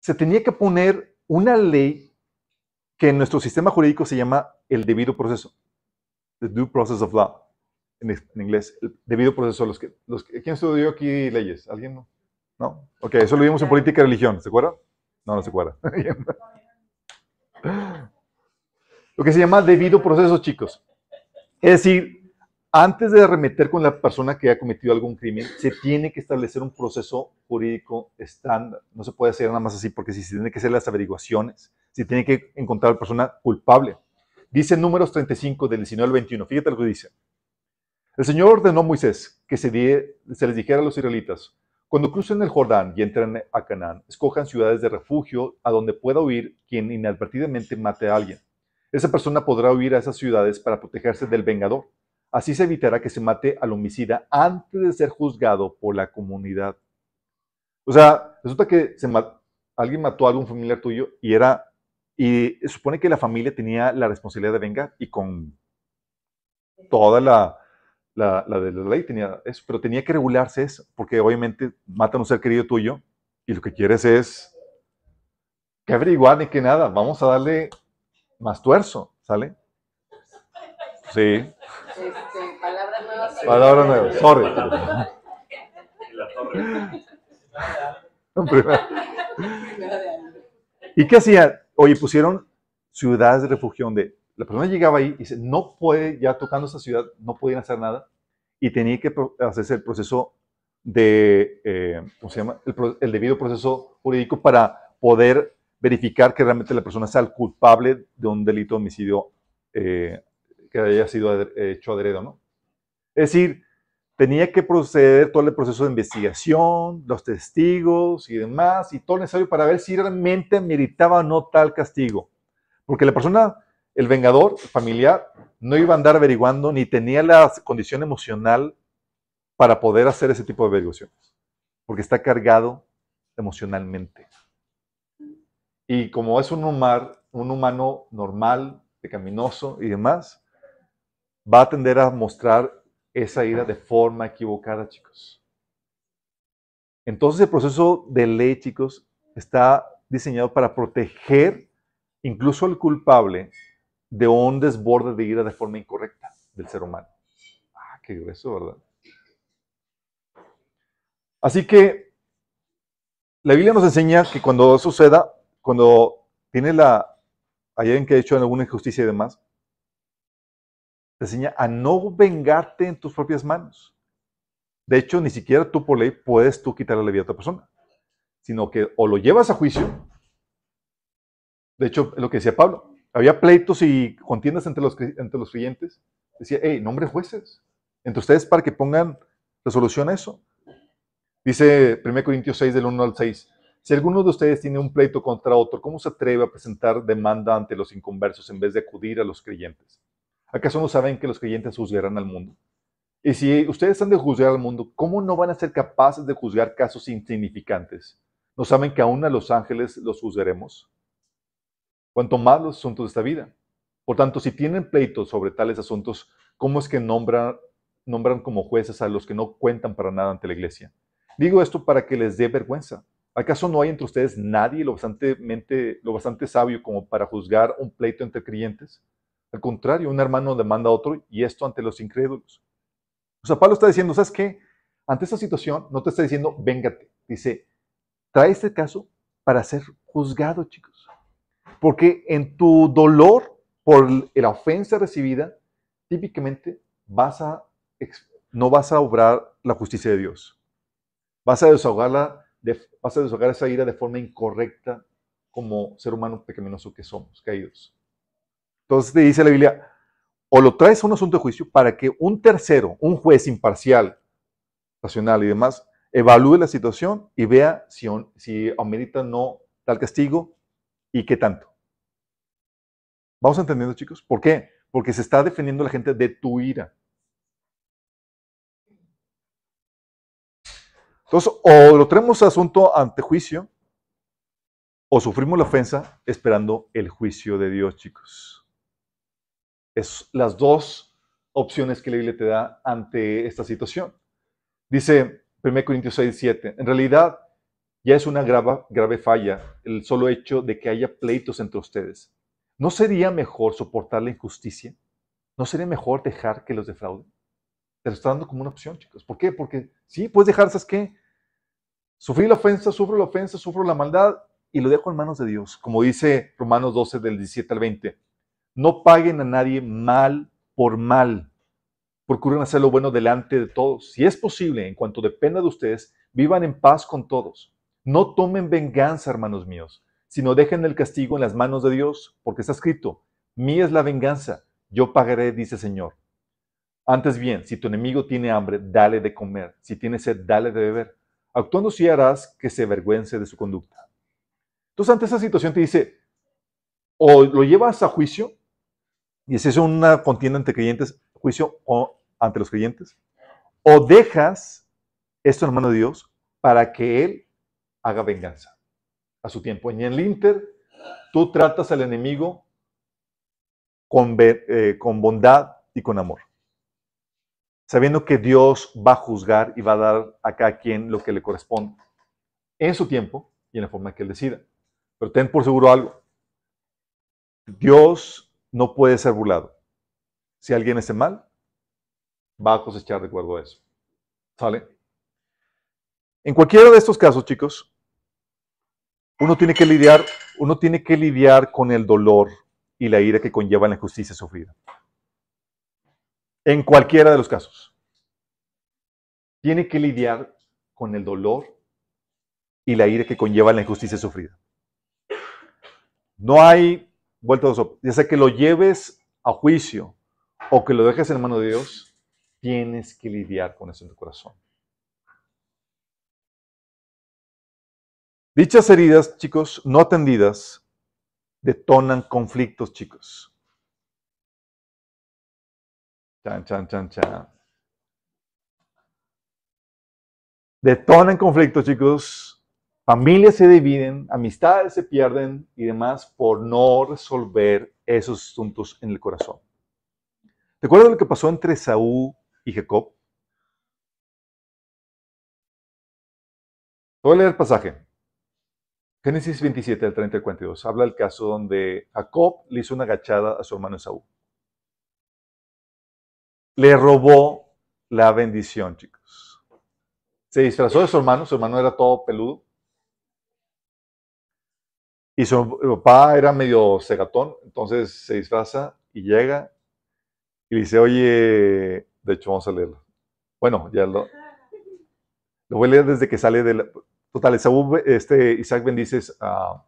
se tenía que poner una ley que en nuestro sistema jurídico se llama el debido proceso, the due process of law, en, inglés, el debido proceso. ¿Quién estudió aquí leyes? ¿Alguien no? ¿No? Ok, eso lo vimos en política y religión, ¿se acuerda? No, no se acuerda. lo que se llama debido proceso, chicos. Es decir, antes de arremeter con la persona que ha cometido algún crimen, se tiene que establecer un proceso jurídico estándar. No se puede hacer nada más así, porque si se tiene que hacer las averiguaciones, se tiene que encontrar a la persona culpable. Dice números 35 del 19 al 21. Fíjate lo que dice. El Señor ordenó a Moisés que se, les dijera a los israelitas, cuando crucen el Jordán y entren a Canaán, escojan ciudades de refugio a donde pueda huir quien inadvertidamente mate a alguien. Esa persona podrá huir a esas ciudades para protegerse del vengador Así se evitará que se mate al homicida antes de ser juzgado por la comunidad. O sea, resulta que alguien mató a algún familiar tuyo y era y supone que la familia tenía la responsabilidad de vengar y con toda la, la, de la ley tenía eso, pero tenía que regularse eso, porque obviamente matan a un ser querido tuyo y lo que quieres es que averiguar ni que nada, vamos a darle más tuerzo, ¿sale? Sí. Este, palabras nuevas. Palabras nuevas, sorry. ¿Y qué hacían? Oye, pusieron ciudades de refugio donde la persona llegaba ahí y dice, no puede, ya tocando esa ciudad, no podían hacer nada y tenía que hacerse el proceso de, eh, ¿cómo se llama? El, debido proceso jurídico para poder verificar que realmente la persona sea el culpable de un delito de homicidio eh, que haya sido hecho adredo, ¿no? Es decir, tenía que proceder todo el proceso de investigación, los testigos y demás, y todo lo necesario para ver si realmente meritaba o no tal castigo. Porque la persona, el vengador familiar, no iba a andar averiguando ni tenía la condición emocional para poder hacer ese tipo de averiguaciones, porque está cargado emocionalmente. Y como es un, un humano normal, pecaminoso y demás, va a tender a mostrar esa ira de forma equivocada, chicos. Entonces el proceso de ley, chicos, está diseñado para proteger incluso al culpable de un desborde de ira de forma incorrecta del ser humano. Ah, qué grueso, ¿verdad? Así que la Biblia nos enseña que cuando suceda, cuando tiene la, hay alguien que ha hecho alguna injusticia y demás, te enseña a no vengarte en tus propias manos. De hecho, ni siquiera tú por ley puedes tú quitarle la vida a otra persona, sino que o lo llevas a juicio. De hecho, es lo que decía Pablo. Había pleitos y contiendas entre los, entre los creyentes. Decía, hey, nombre jueces entre ustedes para que pongan resolución a eso. Dice 1 Corintios 6 del 1 al 6. Si alguno de ustedes tiene un pleito contra otro, ¿cómo se atreve a presentar demanda ante los inconversos en vez de acudir a los creyentes? ¿Acaso no saben que los creyentes juzgarán al mundo? Y si ustedes han de juzgar al mundo, ¿cómo no van a ser capaces de juzgar casos insignificantes? ¿No saben que aún a los ángeles los juzgaremos? Cuanto más los asuntos de esta vida. Por tanto, si tienen pleitos sobre tales asuntos, ¿cómo es que nombran, nombran como jueces a los que no cuentan para nada ante la iglesia? Digo esto para que les dé vergüenza. ¿Acaso no hay entre ustedes nadie lo bastante, lo bastante sabio como para juzgar un pleito entre creyentes? Al contrario, un hermano demanda a otro y esto ante los incrédulos. O sea, Pablo está diciendo, ¿sabes qué? Ante esta situación no te está diciendo, véngate. Dice, trae este caso para ser juzgado, chicos. Porque en tu dolor por la ofensa recibida, típicamente no vas a obrar la justicia de Dios. Vas a desahogarla, vas a desahogar esa ira de forma incorrecta como ser humano pecaminoso que somos, caídos. Entonces te dice la Biblia, o lo traes a un asunto de juicio para que un tercero, un juez imparcial, racional y demás, evalúe la situación y vea si, si amerita no tal castigo y qué tanto. ¿Vamos entendiendo, chicos? ¿Por qué? Porque se está defendiendo la gente de tu ira. Entonces, o lo traemos asunto ante juicio, o sufrimos la ofensa esperando el juicio de Dios, chicos. Es las dos opciones que la Biblia te da ante esta situación. Dice 1 Corintios 6, 7, en realidad ya es una grave falla el solo hecho de que haya pleitos entre ustedes. ¿No sería mejor soportar la injusticia? ¿No sería mejor dejar que los defrauden? Te lo está dando como una opción, chicos. ¿Por qué? Porque sí, puedes dejar, ¿sabes qué? Sufrir la ofensa, sufro la ofensa, sufro la maldad y lo dejo en manos de Dios. Como dice Romanos 12 del 17 al 20. No paguen a nadie mal por mal. Procuren hacer lo bueno delante de todos. Si es posible, en cuanto dependa de ustedes, vivan en paz con todos. No tomen venganza, hermanos míos, sino dejen el castigo en las manos de Dios, porque está escrito, mía es la venganza, yo pagaré, dice el Señor. Antes bien, si tu enemigo tiene hambre, dale de comer, si tiene sed, dale de beber. Actuando si harás que se avergüence de su conducta. Entonces, ante esa situación te dice, o lo llevas a juicio, y es eso una contienda entre creyentes, juicio o ante los creyentes, o dejas esto en de Dios para que Él haga venganza a su tiempo. en el Inter, tú tratas al enemigo con, eh, con bondad y con amor, sabiendo que Dios va a juzgar y va a dar a cada quien lo que le corresponde, en su tiempo y en la forma que Él decida. Pero ten por seguro algo, Dios no puede ser burlado. Si alguien hace mal, va a cosechar de acuerdo a eso. ¿Sale? En cualquiera de estos casos, chicos, uno tiene que lidiar, uno tiene que lidiar con el dolor y la ira que conlleva la injusticia sufrida. En cualquiera de los casos. Tiene que lidiar con el dolor y la ira que conlleva la injusticia sufrida. No hay vuelta de sopa. Ya sea que lo lleves a juicio o que lo dejes en mano de Dios, tienes que lidiar con eso en tu corazón. Dichas heridas, chicos, no atendidas, detonan conflictos, chicos. Chan, chan, chan, chan. Detonan conflictos, chicos. Familias se dividen, amistades se pierden y demás por no resolver esos asuntos en el corazón. ¿Te acuerdas lo que pasó entre Saúl y Jacob? Voy a leer el pasaje. Génesis 27, del 30 al 42, habla del caso donde Jacob le hizo una agachada a su hermano Esaú. Le robó la bendición, chicos. Se disfrazó de su hermano, su hermano era todo peludo. Y su papá era medio cegatón, entonces se disfraza y llega y dice, oye, de hecho vamos a leerlo. Bueno, ya lo, lo voy a leer desde que sale de la, Total, este, Isaac bendice a,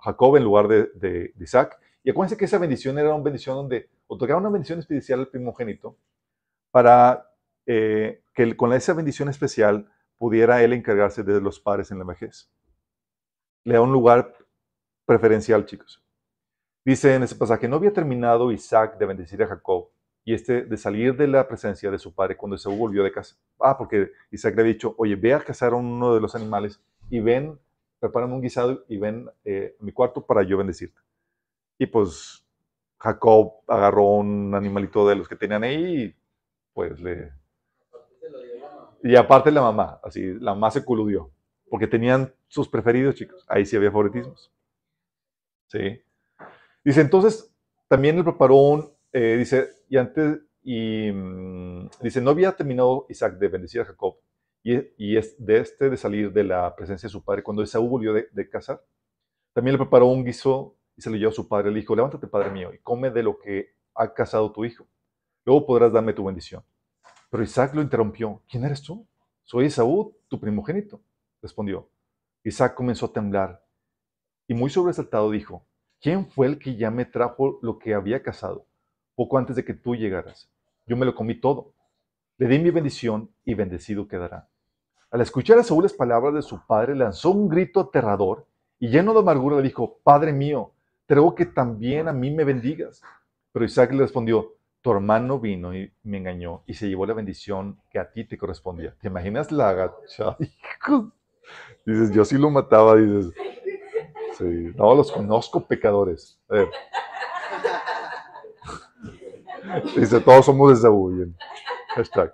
Jacob en lugar de, Isaac. Y acuérdense que esa bendición era una bendición donde otorgaba una bendición especial al primogénito para eh, que con esa bendición especial pudiera él encargarse de los padres en la vejez. Le da un lugar preferencial, chicos. Dice en ese pasaje, no había terminado Isaac de bendecir a Jacob y este de salir de la presencia de su padre cuando Esaú volvió de casa. Ah, porque Isaac le había dicho, oye, ve a cazar a uno de los animales y ven, prepárame un guisado y ven eh, a mi cuarto para yo bendecirte. Y pues Jacob agarró un animalito de los que tenían ahí y pues le... Y aparte la mamá, así, la mamá se coludió, porque tenían sus preferidos, chicos. Ahí sí había favoritismos. Sí. Dice, entonces, también le preparó un, eh, dice, y antes, y mm, dice, no había terminado Isaac de bendecir a Jacob y, y, es de este de salir de la presencia de su padre cuando Esaú volvió de, de casar. También le preparó un guiso y se lo llevó a su padre. Le dijo, levántate, padre mío, y come de lo que ha casado tu hijo. Luego podrás darme tu bendición. Pero Isaac lo interrumpió. ¿Quién eres tú? soy Esaú, tu primogénito, respondió. Isaac comenzó a temblar y muy sobresaltado dijo, ¿quién fue el que ya me trajo lo que había cazado poco antes de que tú llegaras? Yo me lo comí todo. Le di mi bendición y bendecido quedará. Al escuchar a Saúl las palabras de su padre, lanzó un grito aterrador y lleno de amargura le dijo, Padre mío, te ruego que también a mí me bendigas. Pero Isaac le respondió, tu hermano vino y me engañó y se llevó la bendición que a ti te correspondía. ¿Te imaginas la agachada? Dices, yo sí lo mataba, dices. Sí, no, los conozco pecadores. Dice, todos somos de Saúl. Hashtag.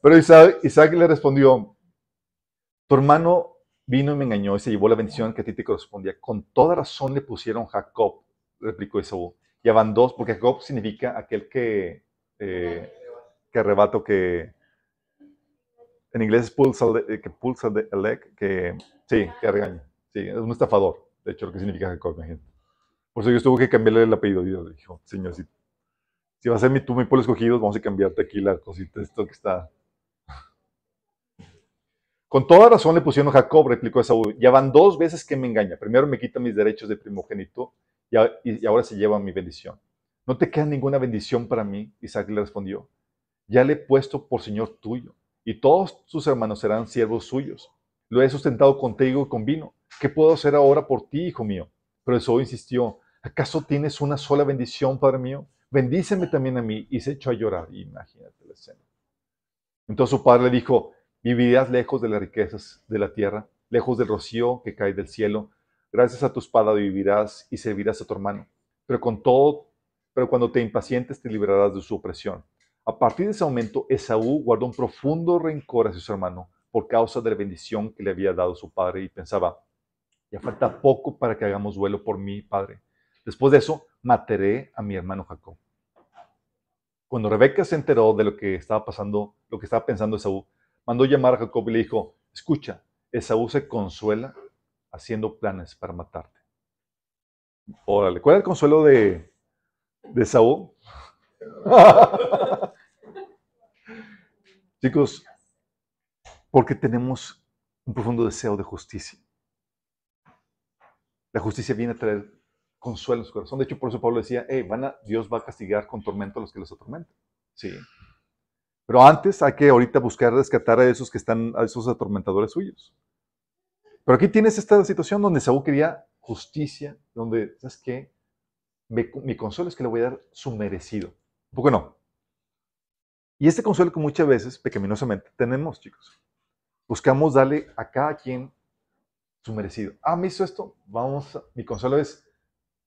Pero Isaac, le respondió, tu hermano vino y me engañó y se llevó la bendición que a ti te correspondía. Con toda razón le pusieron Jacob, replicó Esaú. Y dos, porque Jacob significa aquel que, eh, que arrebato, que en inglés es pulsa, eh, que pulsa de elec, que sí, que regaña. Sí, es un estafador, de hecho, lo que significa Jacob, imagínate. Por eso yo tuve que cambiarle el apellido. Le dijo, señor, si, si va a ser mi, tú mi pueblo escogido, vamos a cambiarte aquí la cosita, esto que está con toda razón le pusieron Jacob, replicó Esaú. Ya van dos veces que me engaña. Primero me quita mis derechos de primogénito y, ahora se lleva mi bendición. ¿No te queda ninguna bendición para mí? Isaac le respondió. Ya le he puesto por Señor tuyo, y todos sus hermanos serán siervos suyos. Lo he sustentado contigo y con vino. ¿Qué puedo hacer ahora por ti, hijo mío? Pero Esaú insistió. ¿Acaso tienes una sola bendición, padre mío? Bendíceme también a mí. Y se echó a llorar. Imagínate la escena. Entonces su padre le dijo, Vivirás lejos de las riquezas de la tierra, lejos del rocío que cae del cielo. Gracias a tu espada vivirás y servirás a tu hermano. Pero con todo, pero cuando te impacientes te librarás de su opresión. A partir de ese momento, Esaú guardó un profundo rencor hacia su hermano por causa de la bendición que le había dado su padre y pensaba, ya falta poco para que hagamos duelo por mí, padre. Después de eso, mataré a mi hermano Jacob. Cuando Rebeca se enteró de lo que estaba pasando, lo que estaba pensando Esaú, mandó llamar a Jacob y le dijo, escucha, Esaú se consuela haciendo planes para matarte. Órale, ¿cuál es el consuelo de, de Esaú? Chicos, porque tenemos un profundo deseo de justicia. La justicia viene a traer consuelo en su corazón. De hecho, por eso Pablo decía, hey, van a, Dios va a castigar con tormento a los que los atormentan. Sí. Pero antes hay que ahorita buscar rescatar a esos que están, a esos atormentadores suyos. Pero aquí tienes esta situación donde Saúl quería justicia, donde, ¿sabes qué? mi consuelo es que le voy a dar su merecido. Un poco no. Y este consuelo que muchas veces, pecaminosamente, tenemos, chicos. Buscamos darle a cada quien su merecido. Ah, me hizo esto, vamos, mi consuelo es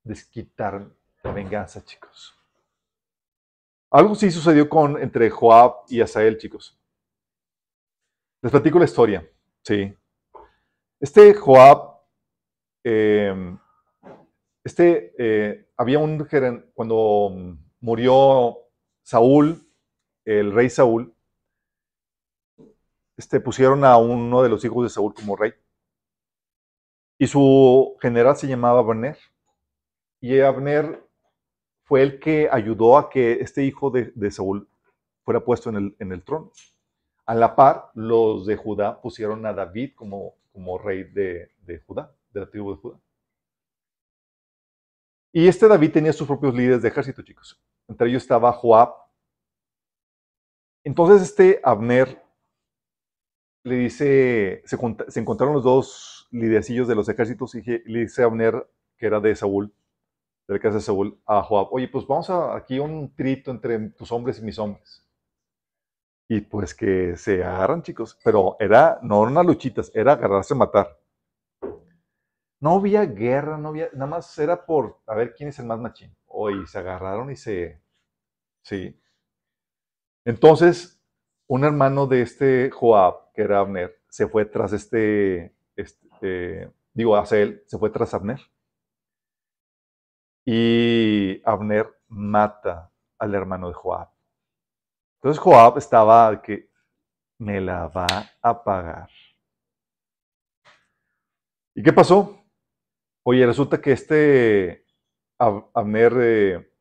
desquitar la venganza, chicos. Algo sí sucedió con, entre Joab y Asael, chicos. Les platico la historia. Sí. Este Joab, em, este, eh, había un cuando murió Saúl, el rey Saúl, este, pusieron a uno de los hijos de Saúl como rey. Y su general se llamaba Abner. Y Abner fue el que ayudó a que este hijo de, Saúl fuera puesto en el, en el, trono. A la par, los de Judá pusieron a David como, como rey de, de Judá, de la tribu de Judá. Y este David tenía sus propios líderes de ejército, chicos. Entre ellos estaba Joab. Entonces este Abner le dice, se, se encontraron los dos lidercillos de los ejércitos y le dice a Abner, que era de Saúl, de la casa de Saúl a Joab, oye, pues vamos a aquí un trito entre tus hombres y mis hombres. Y pues que se agarran, chicos, pero era, no unas luchitas, era agarrarse a matar. No había guerra, no había, nada más era por a ver quién es el más machín. Oye, se agarraron y se, sí. Entonces, un hermano de este Joab, que era Abner, se fue tras este, este digo, hacia él, se fue tras Abner. Y Abner mata al hermano de Joab. Entonces Joab estaba que me la va a pagar. ¿Y qué pasó? Oye, resulta que este Abner eh,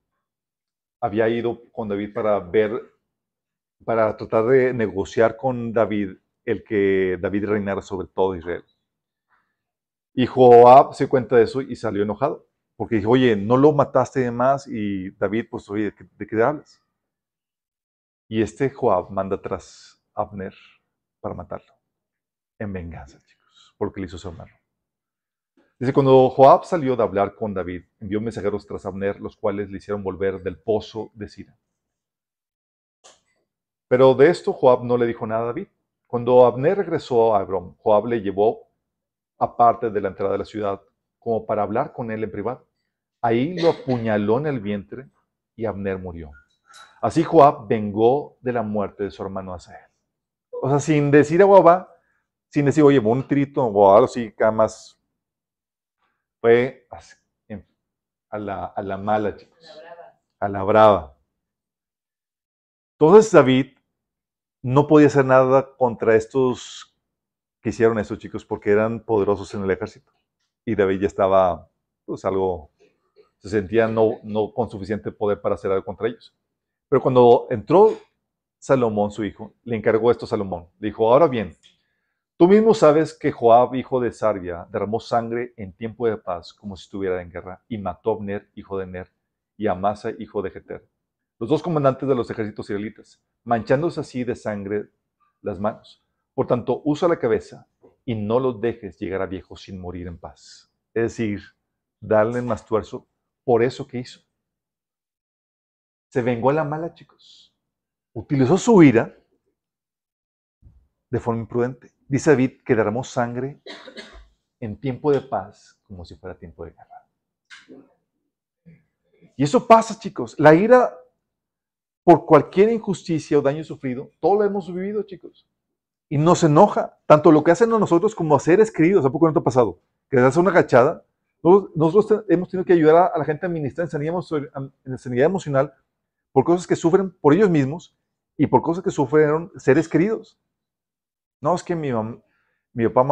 había ido con David para ver para tratar de negociar con David el que David reinara sobre todo Israel. Y Joab se cuenta de eso y salió enojado, porque dijo, oye, no lo mataste de más y David, pues, oye, ¿de qué, hablas? Y este Joab manda tras Abner para matarlo, en venganza, chicos, porque le hizo su hermano. Dice, cuando Joab salió de hablar con David, envió mensajeros tras Abner, los cuales le hicieron volver del pozo de Sira. Pero de esto Joab no le dijo nada a David. Cuando Abner regresó a Hebrón, Joab le llevó aparte de la entrada de la ciudad como para hablar con él en privado. Ahí lo apuñaló en el vientre y Abner murió. Así Joab vengó de la muerte de su hermano Asael. O sea, sin decir a Joab, sin decir, oye, un trito o algo así, más fue a la, a la mala, chicos. A la brava. Entonces David no podía hacer nada contra estos que hicieron eso, chicos, porque eran poderosos en el ejército. Y David ya estaba, pues algo, se sentía no, no con suficiente poder para hacer algo contra ellos. Pero cuando entró Salomón, su hijo, le encargó esto a Salomón. Le dijo, ahora bien, Tú mismo sabes que Joab, hijo de Sarvia, derramó sangre en tiempo de paz como si estuviera en guerra, y mató a Abner, hijo de Ner, y a Amasa, hijo de Jeter, los dos comandantes de los ejércitos israelitas, manchándose así de sangre las manos. Por tanto, usa la cabeza y no los dejes llegar a viejo sin morir en paz. Es decir, darle más tuerzo por eso que hizo. Se vengó a la mala, chicos. Utilizó su ira de forma imprudente. Dice David que derramó sangre en tiempo de paz como si fuera tiempo de guerra. Y eso pasa, chicos. La ira por cualquier injusticia o daño sufrido, todo lo hemos vivido, chicos. Y nos enoja, tanto lo que hacen a nosotros como a seres queridos. ¿A poco no te ha pasado? Que les hace una agachada. Nosotros, hemos tenido que ayudar a, la gente a administrar en en sanidad emocional por cosas que sufren por ellos mismos y por cosas que sufrieron seres queridos. No, es que mi, mi papá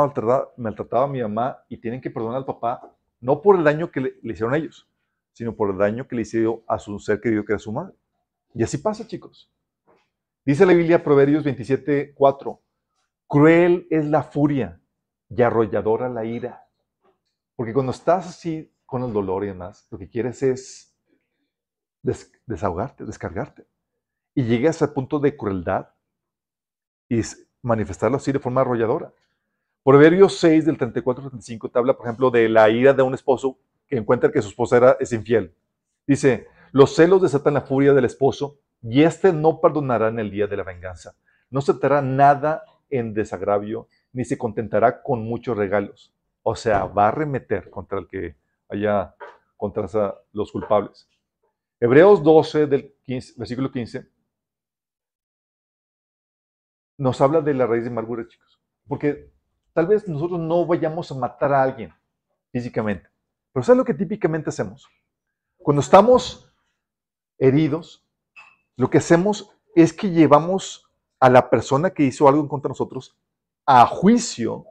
maltrataba, a mi mamá y tienen que perdonar al papá, no por el daño que le, hicieron a ellos, sino por el daño que le hicieron a su ser querido que era su madre. Y así pasa, chicos. Dice la Biblia, Proverbios 27, 4, cruel es la furia y arrolladora la ira. Porque cuando estás así con el dolor y demás, lo que quieres es desahogarte, descargarte. Y llegas al punto de crueldad y manifestarlo así de forma arrolladora. Proverbios 6 del 34 al 35 te habla, por ejemplo, de la ira de un esposo que encuentra que su esposa es infiel. Dice, los celos desatan la furia del esposo y éste no perdonará en el día de la venganza. No aceptará nada en desagravio ni se contentará con muchos regalos. O sea, va a arremeter contra el que haya, contra los culpables. Hebreos 12 del versículo 15 nos habla de la raíz de amargura, chicos. Porque tal vez nosotros no vayamos a matar a alguien físicamente. Pero ¿sabes lo que típicamente hacemos? Cuando estamos heridos, lo que hacemos es que llevamos a la persona que hizo algo en contra nosotros a juicio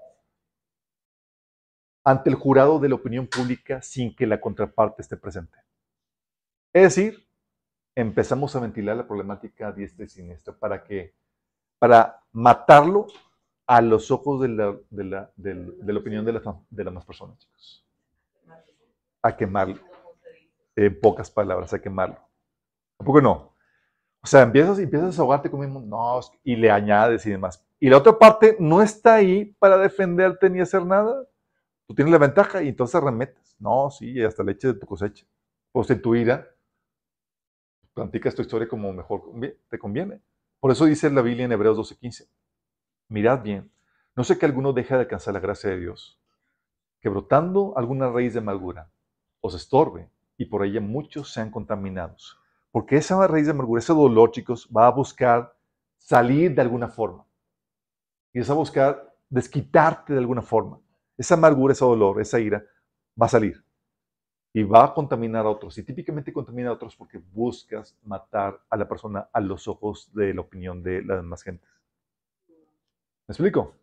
ante el jurado de la opinión pública sin que la contraparte esté presente. Es decir, empezamos a ventilar la problemática diestra y siniestra para que para matarlo a los ojos de la, de la, de la opinión de, la, de las demás personas, chicos. A quemarlo. En pocas palabras, a quemarlo. ¿A no? O sea, empiezas, empiezas a ahogarte con no, y le añades y demás. Y la otra parte no está ahí para defenderte ni hacer nada. Tú tienes la ventaja y entonces remetes. No, sí, hasta leche de tu cosecha. Pues en tu ira, planticas tu historia como mejor te conviene. Por eso dice la Biblia en Hebreos 12:15, mirad bien, no sé que alguno deje de alcanzar la gracia de Dios, que brotando alguna raíz de amargura os estorbe y por ella muchos sean contaminados. Porque esa raíz de amargura, ese dolor, chicos, va a buscar salir de alguna forma. Y es a buscar desquitarte de alguna forma. Esa amargura, ese dolor, esa ira va a salir y va a contaminar a otros. Y típicamente contamina a otros porque buscas matar a la persona a los ojos de la opinión de las demás gentes. ¿Me explico?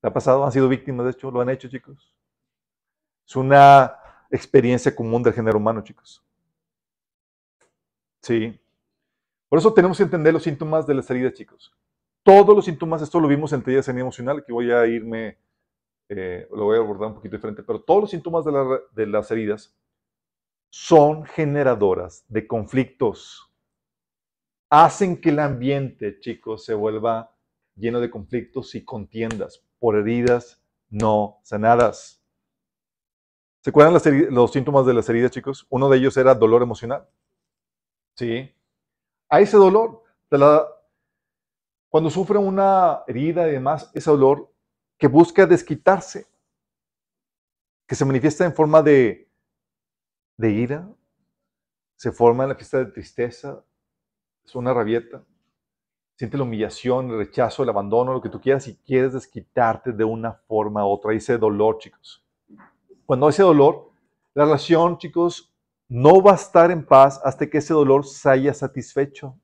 ¿Te ha pasado? ¿Han sido víctimas de hecho? ¿Lo han hecho, chicos? Es una experiencia común del género humano, chicos. Sí. Por eso tenemos que entender los síntomas de las heridas, chicos. Todos los síntomas, esto lo vimos en teoría de emocional, que voy a irme, eh, lo voy a abordar un poquito diferente, pero todos los síntomas de, de las heridas son generadoras de conflictos. Hacen que el ambiente, chicos, se vuelva lleno de conflictos y contiendas por heridas no sanadas. ¿Se acuerdan los síntomas de las heridas, chicos? Uno de ellos era dolor emocional. Sí. A ese dolor, cuando sufre una herida y demás, ese dolor que busca desquitarse, que se manifiesta en forma de, de ira, se forma en la fiesta de tristeza, es una rabieta, siente la humillación, el rechazo, el abandono, lo que tú quieras y quieres desquitarte de una forma u otra. Ese dolor, chicos. Cuando ese dolor, la relación, chicos, no va a estar en paz hasta que ese dolor se haya satisfecho.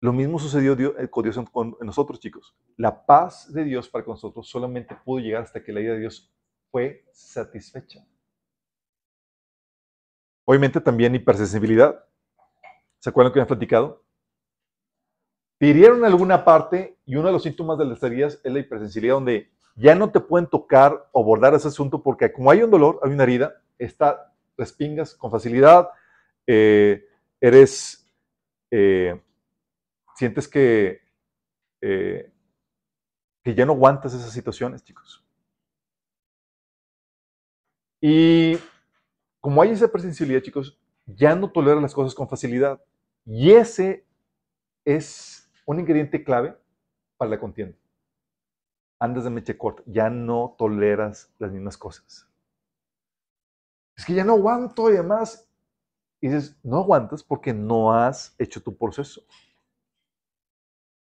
Lo mismo sucedió eh, con Dios con nosotros, chicos. La paz de Dios para nosotros solamente pudo llegar hasta que la idea de Dios fue satisfecha. Obviamente también hipersensibilidad. ¿Se acuerdan que habían platicado? Te en alguna parte y uno de los síntomas de las heridas es la hipersensibilidad, donde ya no te pueden tocar o abordar ese asunto porque como hay un dolor, hay una herida, está, respingas con facilidad, eh, eres, eh, sientes que, eh, que ya no aguantas esas situaciones, chicos. Y como hay esa presencialidad, chicos, ya no toleras las cosas con facilidad. Y ese es un ingrediente clave para la contienda andas de mecha corta, ya no toleras las mismas cosas. Es que ya no aguanto y demás. Y dices, no aguantas porque no has hecho tu proceso.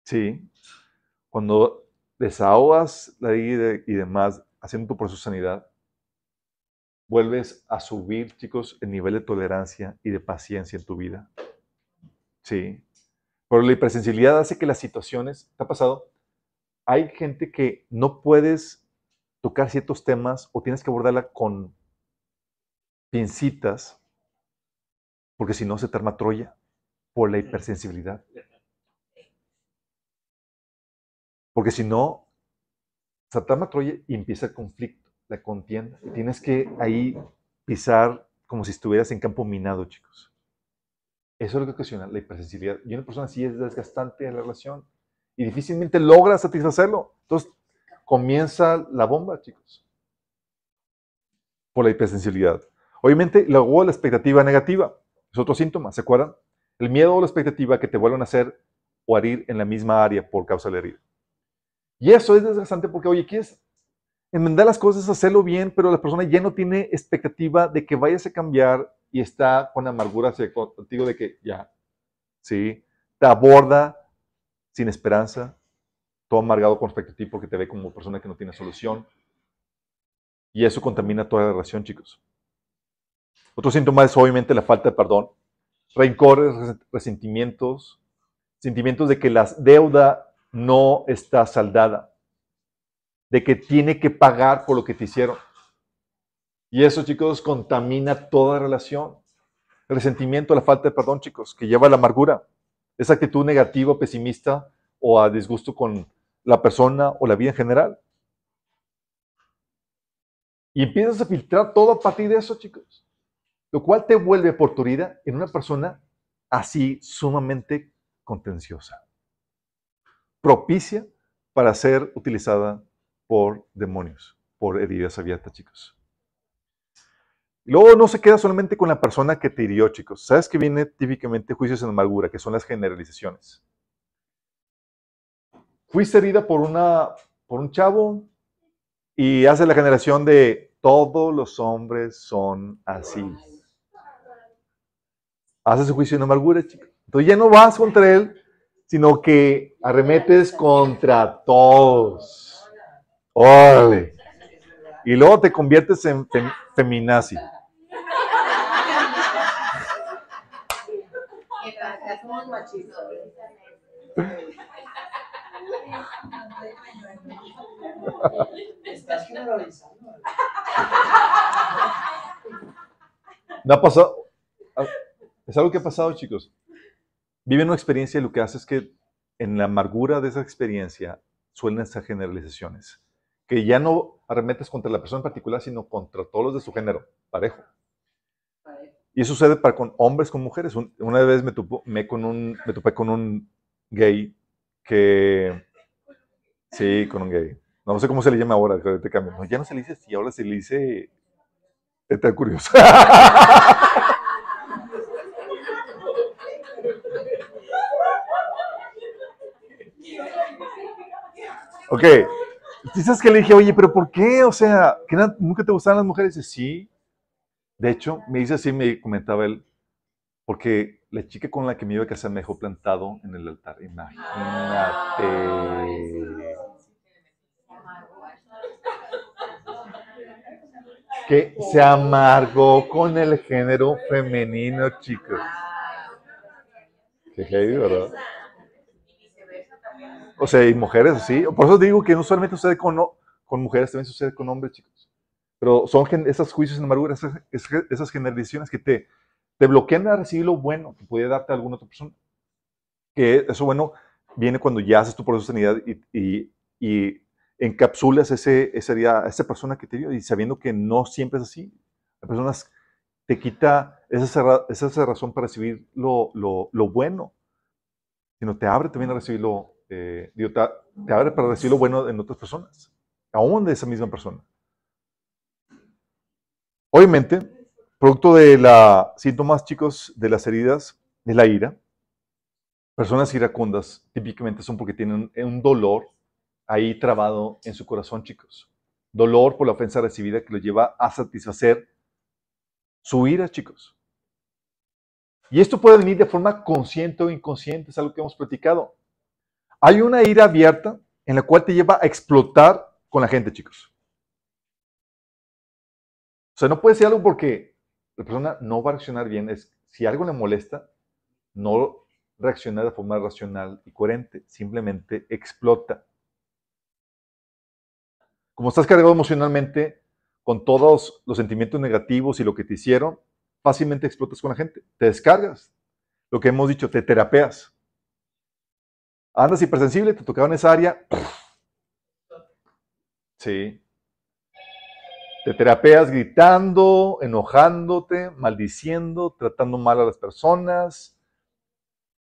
Sí. Cuando desahogas la vida y demás, haciendo tu proceso de sanidad, vuelves a subir, chicos, el nivel de tolerancia y de paciencia en tu vida. Sí. Pero la hipersensibilidad hace que las situaciones, ¿te ha pasado? Hay gente que no puedes tocar ciertos temas o tienes que abordarla con pincitas, porque si no se te arma Troya por la hipersensibilidad. Porque si no, se te arma Troya y empieza el conflicto, la contienda. Y tienes que ahí pisar como si estuvieras en campo minado, chicos. Eso es lo que ocasiona la hipersensibilidad. Y una persona así es desgastante en la relación y difícilmente logra satisfacerlo. Entonces comienza la bomba, chicos, por la hipersensibilidad. Obviamente, luego la expectativa negativa es otro síntoma, ¿se acuerdan? El miedo o la expectativa que te vuelvan a hacer o herir en la misma área por causa de la herida. Y eso es desgastante porque, oye, quieres enmendar las cosas, hacerlo bien, pero la persona ya no tiene expectativa de que vayas a cambiar y está con amargura hacia contigo de que ya, ¿sí? Te aborda sin esperanza, todo amargado con respecto a ti porque te ve como persona que no tiene solución. Y eso contamina toda la relación, chicos. Otro síntoma es obviamente la falta de perdón. Rencores, resentimientos, sentimientos de que la deuda no está saldada, de que tiene que pagar por lo que te hicieron. Y eso, chicos, contamina toda relación. El resentimiento, la falta de perdón, chicos, que lleva a la amargura esa actitud negativa, pesimista o a disgusto con la persona o la vida en general. Y empiezas a filtrar todo a partir de eso, chicos. Lo cual te vuelve por tu vida en una persona así sumamente contenciosa. Propicia para ser utilizada por demonios, por heridas abiertas, chicos. Luego no se queda solamente con la persona que te hirió, chicos. ¿Sabes que viene típicamente juicios en amargura, que son las generalizaciones? Fuiste herida por, una, por un chavo y hace la generación de todos los hombres son así. Haces juicio en amargura, chicos. Entonces ya no vas contra él, sino que arremetes contra todos. ¡Órale! Y luego te conviertes en feminazi. ¿No ha pasado? algo que ha pasado, chicos. Viven una experiencia y lo que hace es que en la amargura de esa experiencia suelen ser generalizaciones. Que ya no arremetes contra la persona en particular, sino contra todos los de su género, parejo. Y eso sucede para con hombres con mujeres. una vez me, me, con un, me topé con un gay que... Sí, con un gay. No sé cómo se le llama ahora, te cambio. ya no se le dice así, ahora se le dice... Está curioso. ok. Dices que le dije, oye, pero ¿por qué? O sea, ¿que nunca te gustaban las mujeres? Dice, sí. De hecho, me dice así, me comentaba él, porque la chica con la que me iba a casar me dejó plantado en el altar. Imagínate. Que se amargó con el género femenino, chicos. Qué heavy, ¿verdad? O sea, y mujeres así. Por eso digo que no solamente sucede con, con mujeres, también sucede con hombres, chicos. Pero son esos juicios en amargura, esas, esas generalizaciones que te, bloquean a recibir lo bueno que puede darte alguna otra persona. Que eso bueno viene cuando ya haces tu proceso de sanidad y, y, encapsulas ese, esa persona que te dio y sabiendo que no siempre es así. Las personas te quita esa, esa razón para recibir lo, lo, lo, bueno, sino te abre también a recibir lo, eh, te, te abre para recibir lo bueno en otras personas, aún de esa misma persona. Obviamente, producto de los síntomas, chicos, de las heridas, de la ira, personas iracundas típicamente son porque tienen un dolor ahí trabado en su corazón, chicos. Dolor por la ofensa recibida que lo lleva a satisfacer su ira, chicos. Y esto puede venir de forma consciente o inconsciente, es algo que hemos platicado. Hay una ira abierta en la cual te lleva a explotar con la gente, chicos. O sea, no puede ser algo porque la persona no va a reaccionar bien. Es, si algo le molesta, no reacciona de forma racional y coherente. Simplemente explota. Como estás cargado emocionalmente con todos los sentimientos negativos y lo que te hicieron, fácilmente explotas con la gente. Te descargas. Lo que hemos dicho, te terapeas. Andas hipersensible, te tocaba en esa área. Sí. Te terapeas gritando, enojándote, maldiciendo, tratando mal a las personas,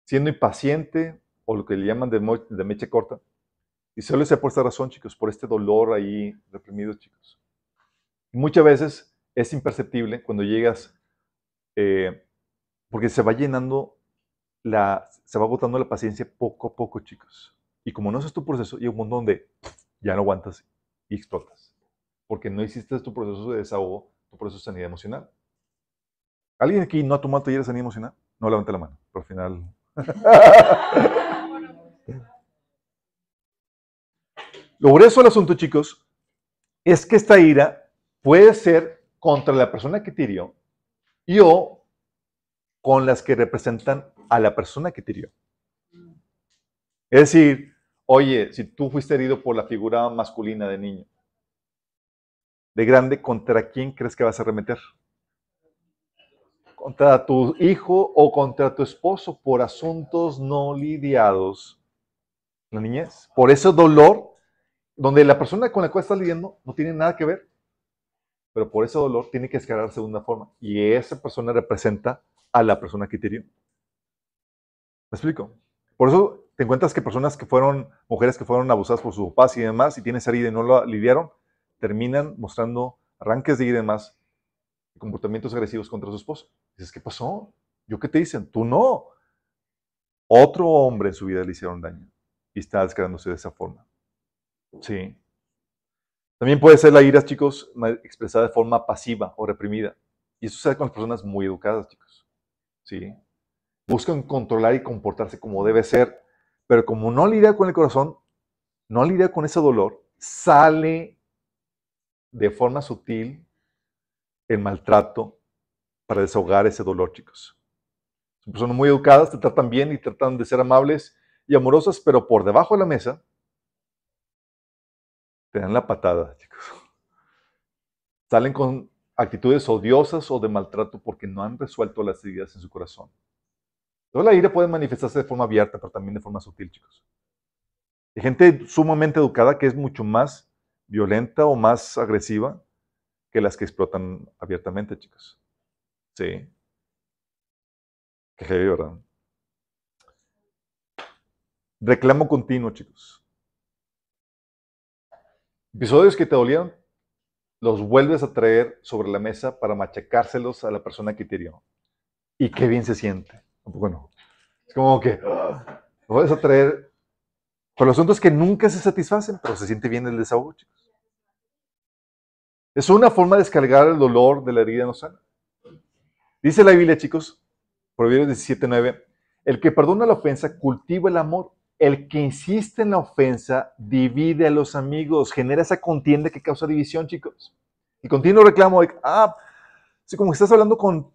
siendo impaciente, o lo que le llaman de, de mecha corta. Y suele ser por esta razón, chicos, por este dolor ahí reprimido, chicos. muchas veces es imperceptible cuando llegas, eh, porque se va llenando, la, se va agotando la paciencia poco a poco, chicos. Y como no es tu proceso, llega un mundo donde ya no aguantas y explotas porque no hiciste tu proceso de desahogo, tu proceso de sanidad emocional. ¿Alguien aquí no ha tomado taller de sanidad emocional? No levante la mano, pero al final. Lo grueso del asunto, chicos, es que esta ira puede ser contra la persona que te hirió y o con las que representan a la persona que te hirió. Es decir, oye, si tú fuiste herido por la figura masculina de niño de grande, ¿contra quién crees que vas a remeter? ¿Contra tu hijo o contra tu esposo por asuntos no lidiados? La niñez. Por ese dolor, donde la persona con la cual estás lidiando no tiene nada que ver, pero por ese dolor tiene que descargarse de una forma. Y esa persona representa a la persona que te hirió. ¿Me explico? Por eso te encuentras que personas que fueron, mujeres que fueron abusadas por sus papás y demás, y tienen herida y no lo lidiaron, terminan mostrando arranques de ira y comportamientos agresivos contra su esposo. Dices, ¿qué pasó? ¿Yo qué te dicen? Tú no. Otro hombre en su vida le hicieron daño y está descargándose de esa forma. Sí. También puede ser la ira, chicos, expresada de forma pasiva o reprimida. Y eso sucede con las personas muy educadas, chicos. Sí. Buscan controlar y comportarse como debe ser, pero como no lidia con el corazón, no lidia con ese dolor, sale de forma sutil el maltrato para desahogar ese dolor, chicos. Son personas muy educadas, te tratan bien y tratan de ser amables y amorosas, pero por debajo de la mesa te dan la patada, chicos. Salen con actitudes odiosas o de maltrato porque no han resuelto las heridas en su corazón. Toda la ira puede manifestarse de forma abierta, pero también de forma sutil, chicos. Hay gente sumamente educada que es mucho más violenta o más agresiva que las que explotan abiertamente, chicos. Sí. Qué heavy, ¿verdad? Reclamo continuo, chicos. Episodios que te dolieron, los vuelves a traer sobre la mesa para machacárselos a la persona que te hirió. Y qué bien se siente. Tampoco no. Es como que ¡ah! lo vuelves a traer. Pero los asuntos que nunca se satisfacen, pero se siente bien el desahogo, chicos. Es una forma de descargar el dolor de la herida no sana. Dice la Biblia, chicos, Proverbios 17:9, el que perdona la ofensa cultiva el amor. El que insiste en la ofensa divide a los amigos, genera esa contienda que causa división, chicos. Y continuo reclamo de, ah, si como que estás hablando con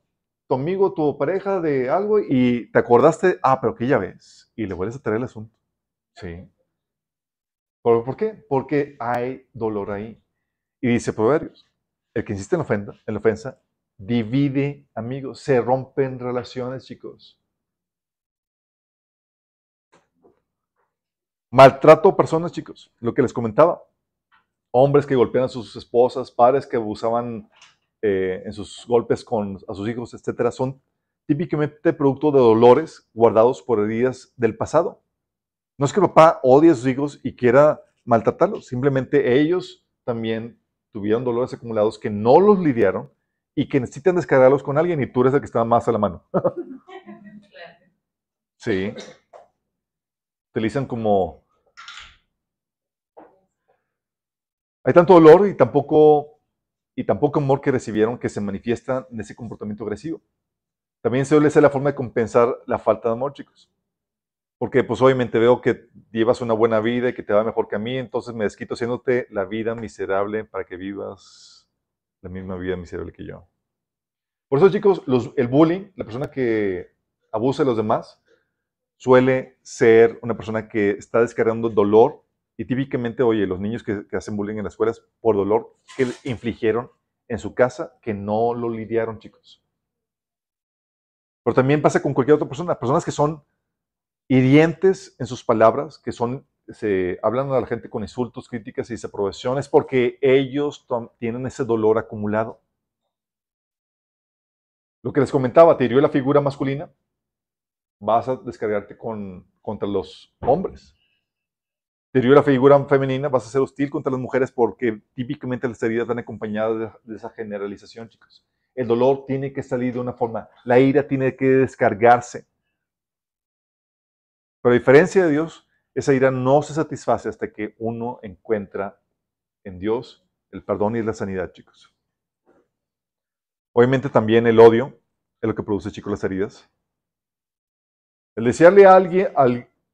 tu amigo, tu pareja de algo y te acordaste, ah, pero que ya ves, y le vuelves a traer el asunto. Sí. ¿Por, ¿Por, qué? Porque hay dolor ahí. Y dice Proverbios, el que insiste en la, ofensa, en la ofensa divide amigos, se rompen relaciones, chicos. Maltrato a personas, chicos, lo que les comentaba. Hombres que golpean a sus esposas, padres que abusaban eh, en sus golpes con, a sus hijos, etcétera, son típicamente producto de dolores guardados por heridas del pasado. No es que papá odie a sus hijos y quiera maltratarlos, simplemente ellos también tuvieron dolores acumulados que no los lidiaron y que necesitan descargarlos con alguien y tú eres el que está más a la mano. sí utilizan como... Hay tanto dolor y tampoco, y tampoco amor que recibieron que se manifiesta en ese comportamiento agresivo. También suele ser la forma de compensar la falta de amor, chicos. Porque pues obviamente veo que llevas una buena vida y que te va mejor que a mí, entonces me desquito haciéndote la vida miserable para que vivas la misma vida miserable que yo. Por eso, chicos, el bullying, la persona que abusa de los demás, suele ser una persona que está descargando dolor y típicamente, oye, los niños que, hacen bullying en las escuelas por dolor que infligieron en su casa que no lo lidiaron, chicos. Pero también pasa con cualquier otra persona, personas que son hirientes en sus palabras, que son, se hablan a la gente con insultos, críticas y desaprobaciones porque ellos tienen ese dolor acumulado. Lo que les comentaba, te hirió la figura masculina, vas a descargarte con, contra los hombres. Te dio la figura femenina, vas a ser hostil contra las mujeres porque típicamente las heridas van acompañadas de, esa generalización, chicos. El dolor tiene que salir de una forma, la ira tiene que descargarse. Pero a diferencia de Dios, esa ira no se satisface hasta que uno encuentra en Dios el perdón y la sanidad, chicos. Obviamente también el odio es lo que produce, chicos, las heridas. El desearle a alguien,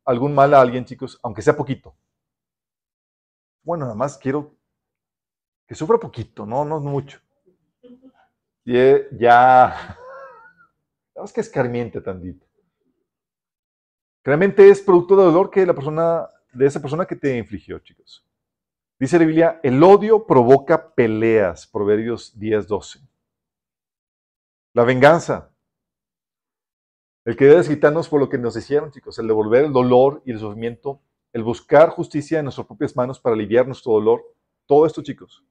algún mal a alguien, chicos, aunque sea poquito. Bueno, nada más quiero que sufra poquito, no, no mucho. Y eh, ya, nada que escarmiente tantito. Realmente es producto de dolor que la persona, de esa persona que te infligió, chicos. Dice la Biblia, el odio provoca peleas, Proverbios 10, 12. La venganza el querer desquitarnos por lo que nos hicieron, chicos, el devolver el dolor y el sufrimiento, el buscar justicia en nuestras propias manos para aliviar nuestro dolor, todo esto, chicos,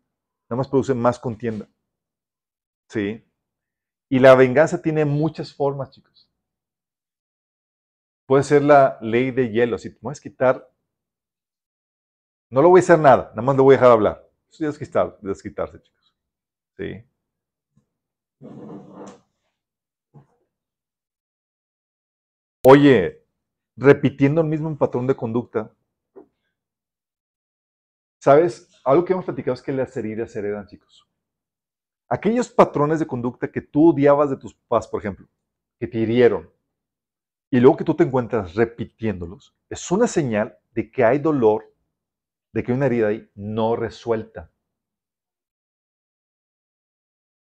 nada más produce más contienda. ¿Sí? Y la venganza tiene muchas formas, chicos. Puede ser la ley de hielo. Si te puedes quitar, no lo voy a hacer nada, nada más lo voy a dejar hablar. Eso es desquitarse, chicos. ¿Sí? Oye, repitiendo el mismo patrón de conducta, ¿sabes? Algo que hemos platicado es que las heridas se heredan, chicos. Aquellos patrones de conducta que tú odiabas de tus papás, por ejemplo, que te hirieron, y luego que tú te encuentras repitiéndolos, es una señal de que hay dolor, de que hay una herida ahí no resuelta.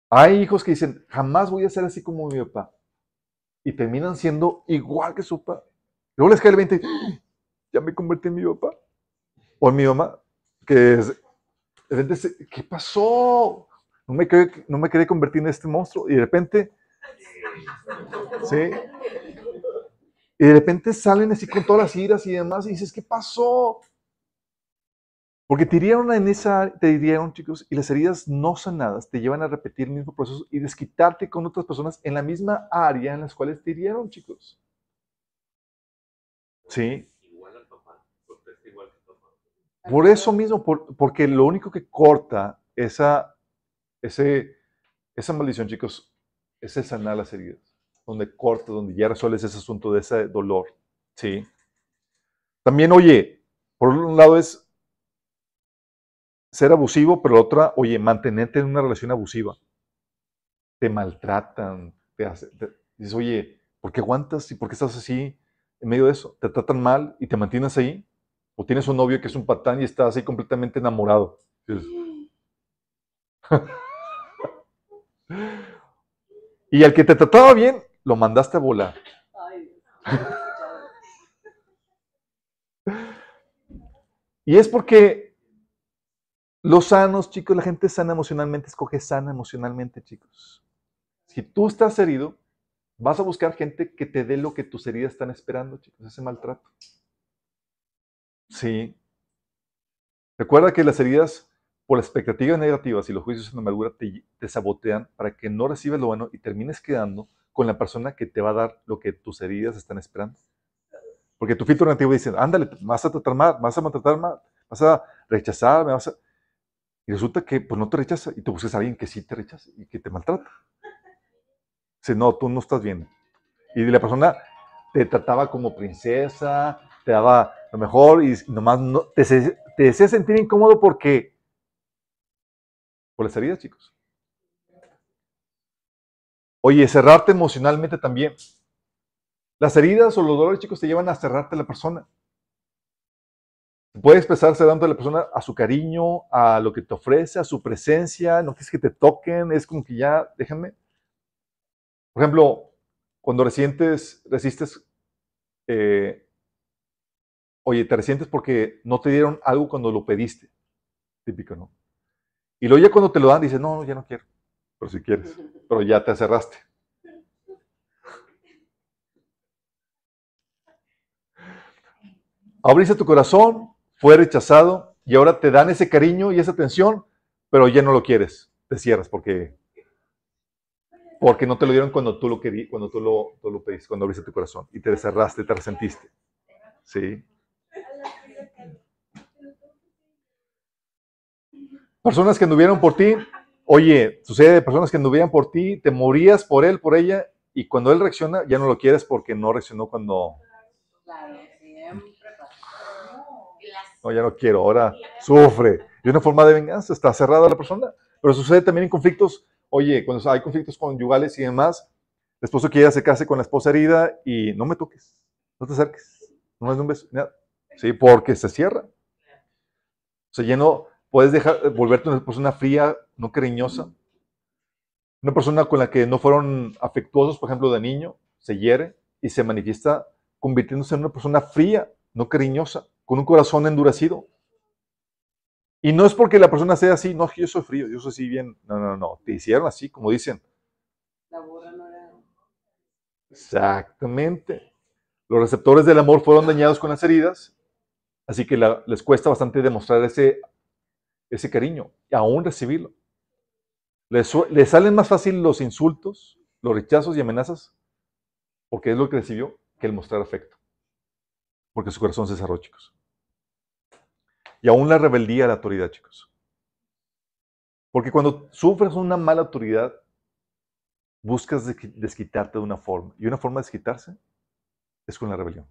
Hay hijos que dicen, jamás voy a ser así como mi papá y terminan siendo igual que su papá. Luego les cae el 20, ya me convertí en mi papá. O en mi mamá, que es, ¿qué pasó? no me, quería, no convertir en este monstruo. Y de repente, ¿sí? Y de repente salen así con todas las iras y demás y dices, ¿qué pasó? Porque te hirieron en esa, te hirieron, chicos, y las heridas no sanadas te llevan a repetir el mismo proceso y desquitarte con otras personas en la misma área en las cuales te hirieron, chicos. ¿Sí? Por eso mismo, porque lo único que corta esa, ese, esa maldición, chicos, es el sanar las heridas. Donde corta, donde ya resuelves ese asunto de ese dolor. ¿Sí? También, oye, por un lado es ser abusivo, pero la otra, oye, mantenerte en una relación abusiva. Te maltratan, te, dices, oye, ¿por qué aguantas y por qué estás así en medio de eso? Te tratan mal y te mantienes ahí. O tienes un novio que es un patán y estás ahí completamente enamorado. y al que te trataba bien, lo mandaste a volar. y es porque los sanos, chicos, la gente sana emocionalmente, escoge sana emocionalmente, chicos. Si tú estás herido, vas a buscar gente que te dé lo que tus heridas están esperando, chicos, ese maltrato. Sí. Recuerda que las heridas por expectativas negativas y los juicios en amargura te, te sabotean para que no recibas lo bueno y termines quedando con la persona que te va a dar lo que tus heridas están esperando. Porque tu filtro negativo dice, ándale, vas a tratar mal, vas a maltratar mal, vas a rechazar, me vas a... Y resulta que pues no te rechaza y te buscas a alguien que sí te rechaza y que te maltrata. Dice, no, tú no estás bien. Y la persona te trataba como princesa, te daba lo mejor y nomás no, te, te desea sentir incómodo porque... Por las heridas, chicos. Oye, cerrarte emocionalmente también. Las heridas o los dolores, chicos, te llevan a cerrarte a la persona. Puede expresarse dando a la persona a su cariño, a lo que te ofrece, a su presencia, no quieres que te toquen, es como que ya, déjenme. Por ejemplo, cuando resientes, resistes, eh, oye, te resientes porque no te dieron algo cuando lo pediste. Típico, ¿no? Y luego ya cuando te lo dan, dices, no, ya no quiero, pero si quieres, pero ya te cerraste. Abriste tu corazón, fue rechazado y ahora te dan ese cariño y esa atención, pero ya no lo quieres. Te cierras porque, porque no te lo dieron cuando tú lo querías, cuando tú lo, tú lo pediste, cuando abriste tu corazón y te cerraste, te resentiste. ¿Sí? Personas que anduvieron por ti, oye, sucede personas que anduvieron por ti, te morías por él, por ella, y cuando él reacciona, ya no lo quieres porque no reaccionó cuando, no, ya no quiero, ahora sufre. Y una forma de venganza, está cerrada la persona. Pero sucede también en conflictos, oye, cuando hay conflictos conyugales y demás, el esposo quiere acercarse con la esposa herida y no me toques, no te acerques, no me des un beso, nada. Sí, porque se cierra. Se llenó, puedes dejar, volverte una persona fría, no cariñosa. Una persona con la que no fueron afectuosos, por ejemplo, de niño, se hiere y se manifiesta convirtiéndose en una persona fría, no cariñosa con un corazón endurecido. Y no es porque la persona sea así, no, yo soy frío, yo soy así bien. No, no, no, te hicieron así, como dicen. La no era... Exactamente. Los receptores del amor fueron dañados con las heridas, así que les cuesta bastante demostrar ese, ese cariño y aún recibirlo. Les, les salen más fácil los insultos, los rechazos y amenazas, porque es lo que recibió, que el mostrar afecto. Porque su corazón se cerró, chicos. Y aún la rebeldía a la autoridad, chicos. Porque cuando sufres una mala autoridad, buscas desquitarte de una forma. Y una forma de desquitarse es con la rebelión.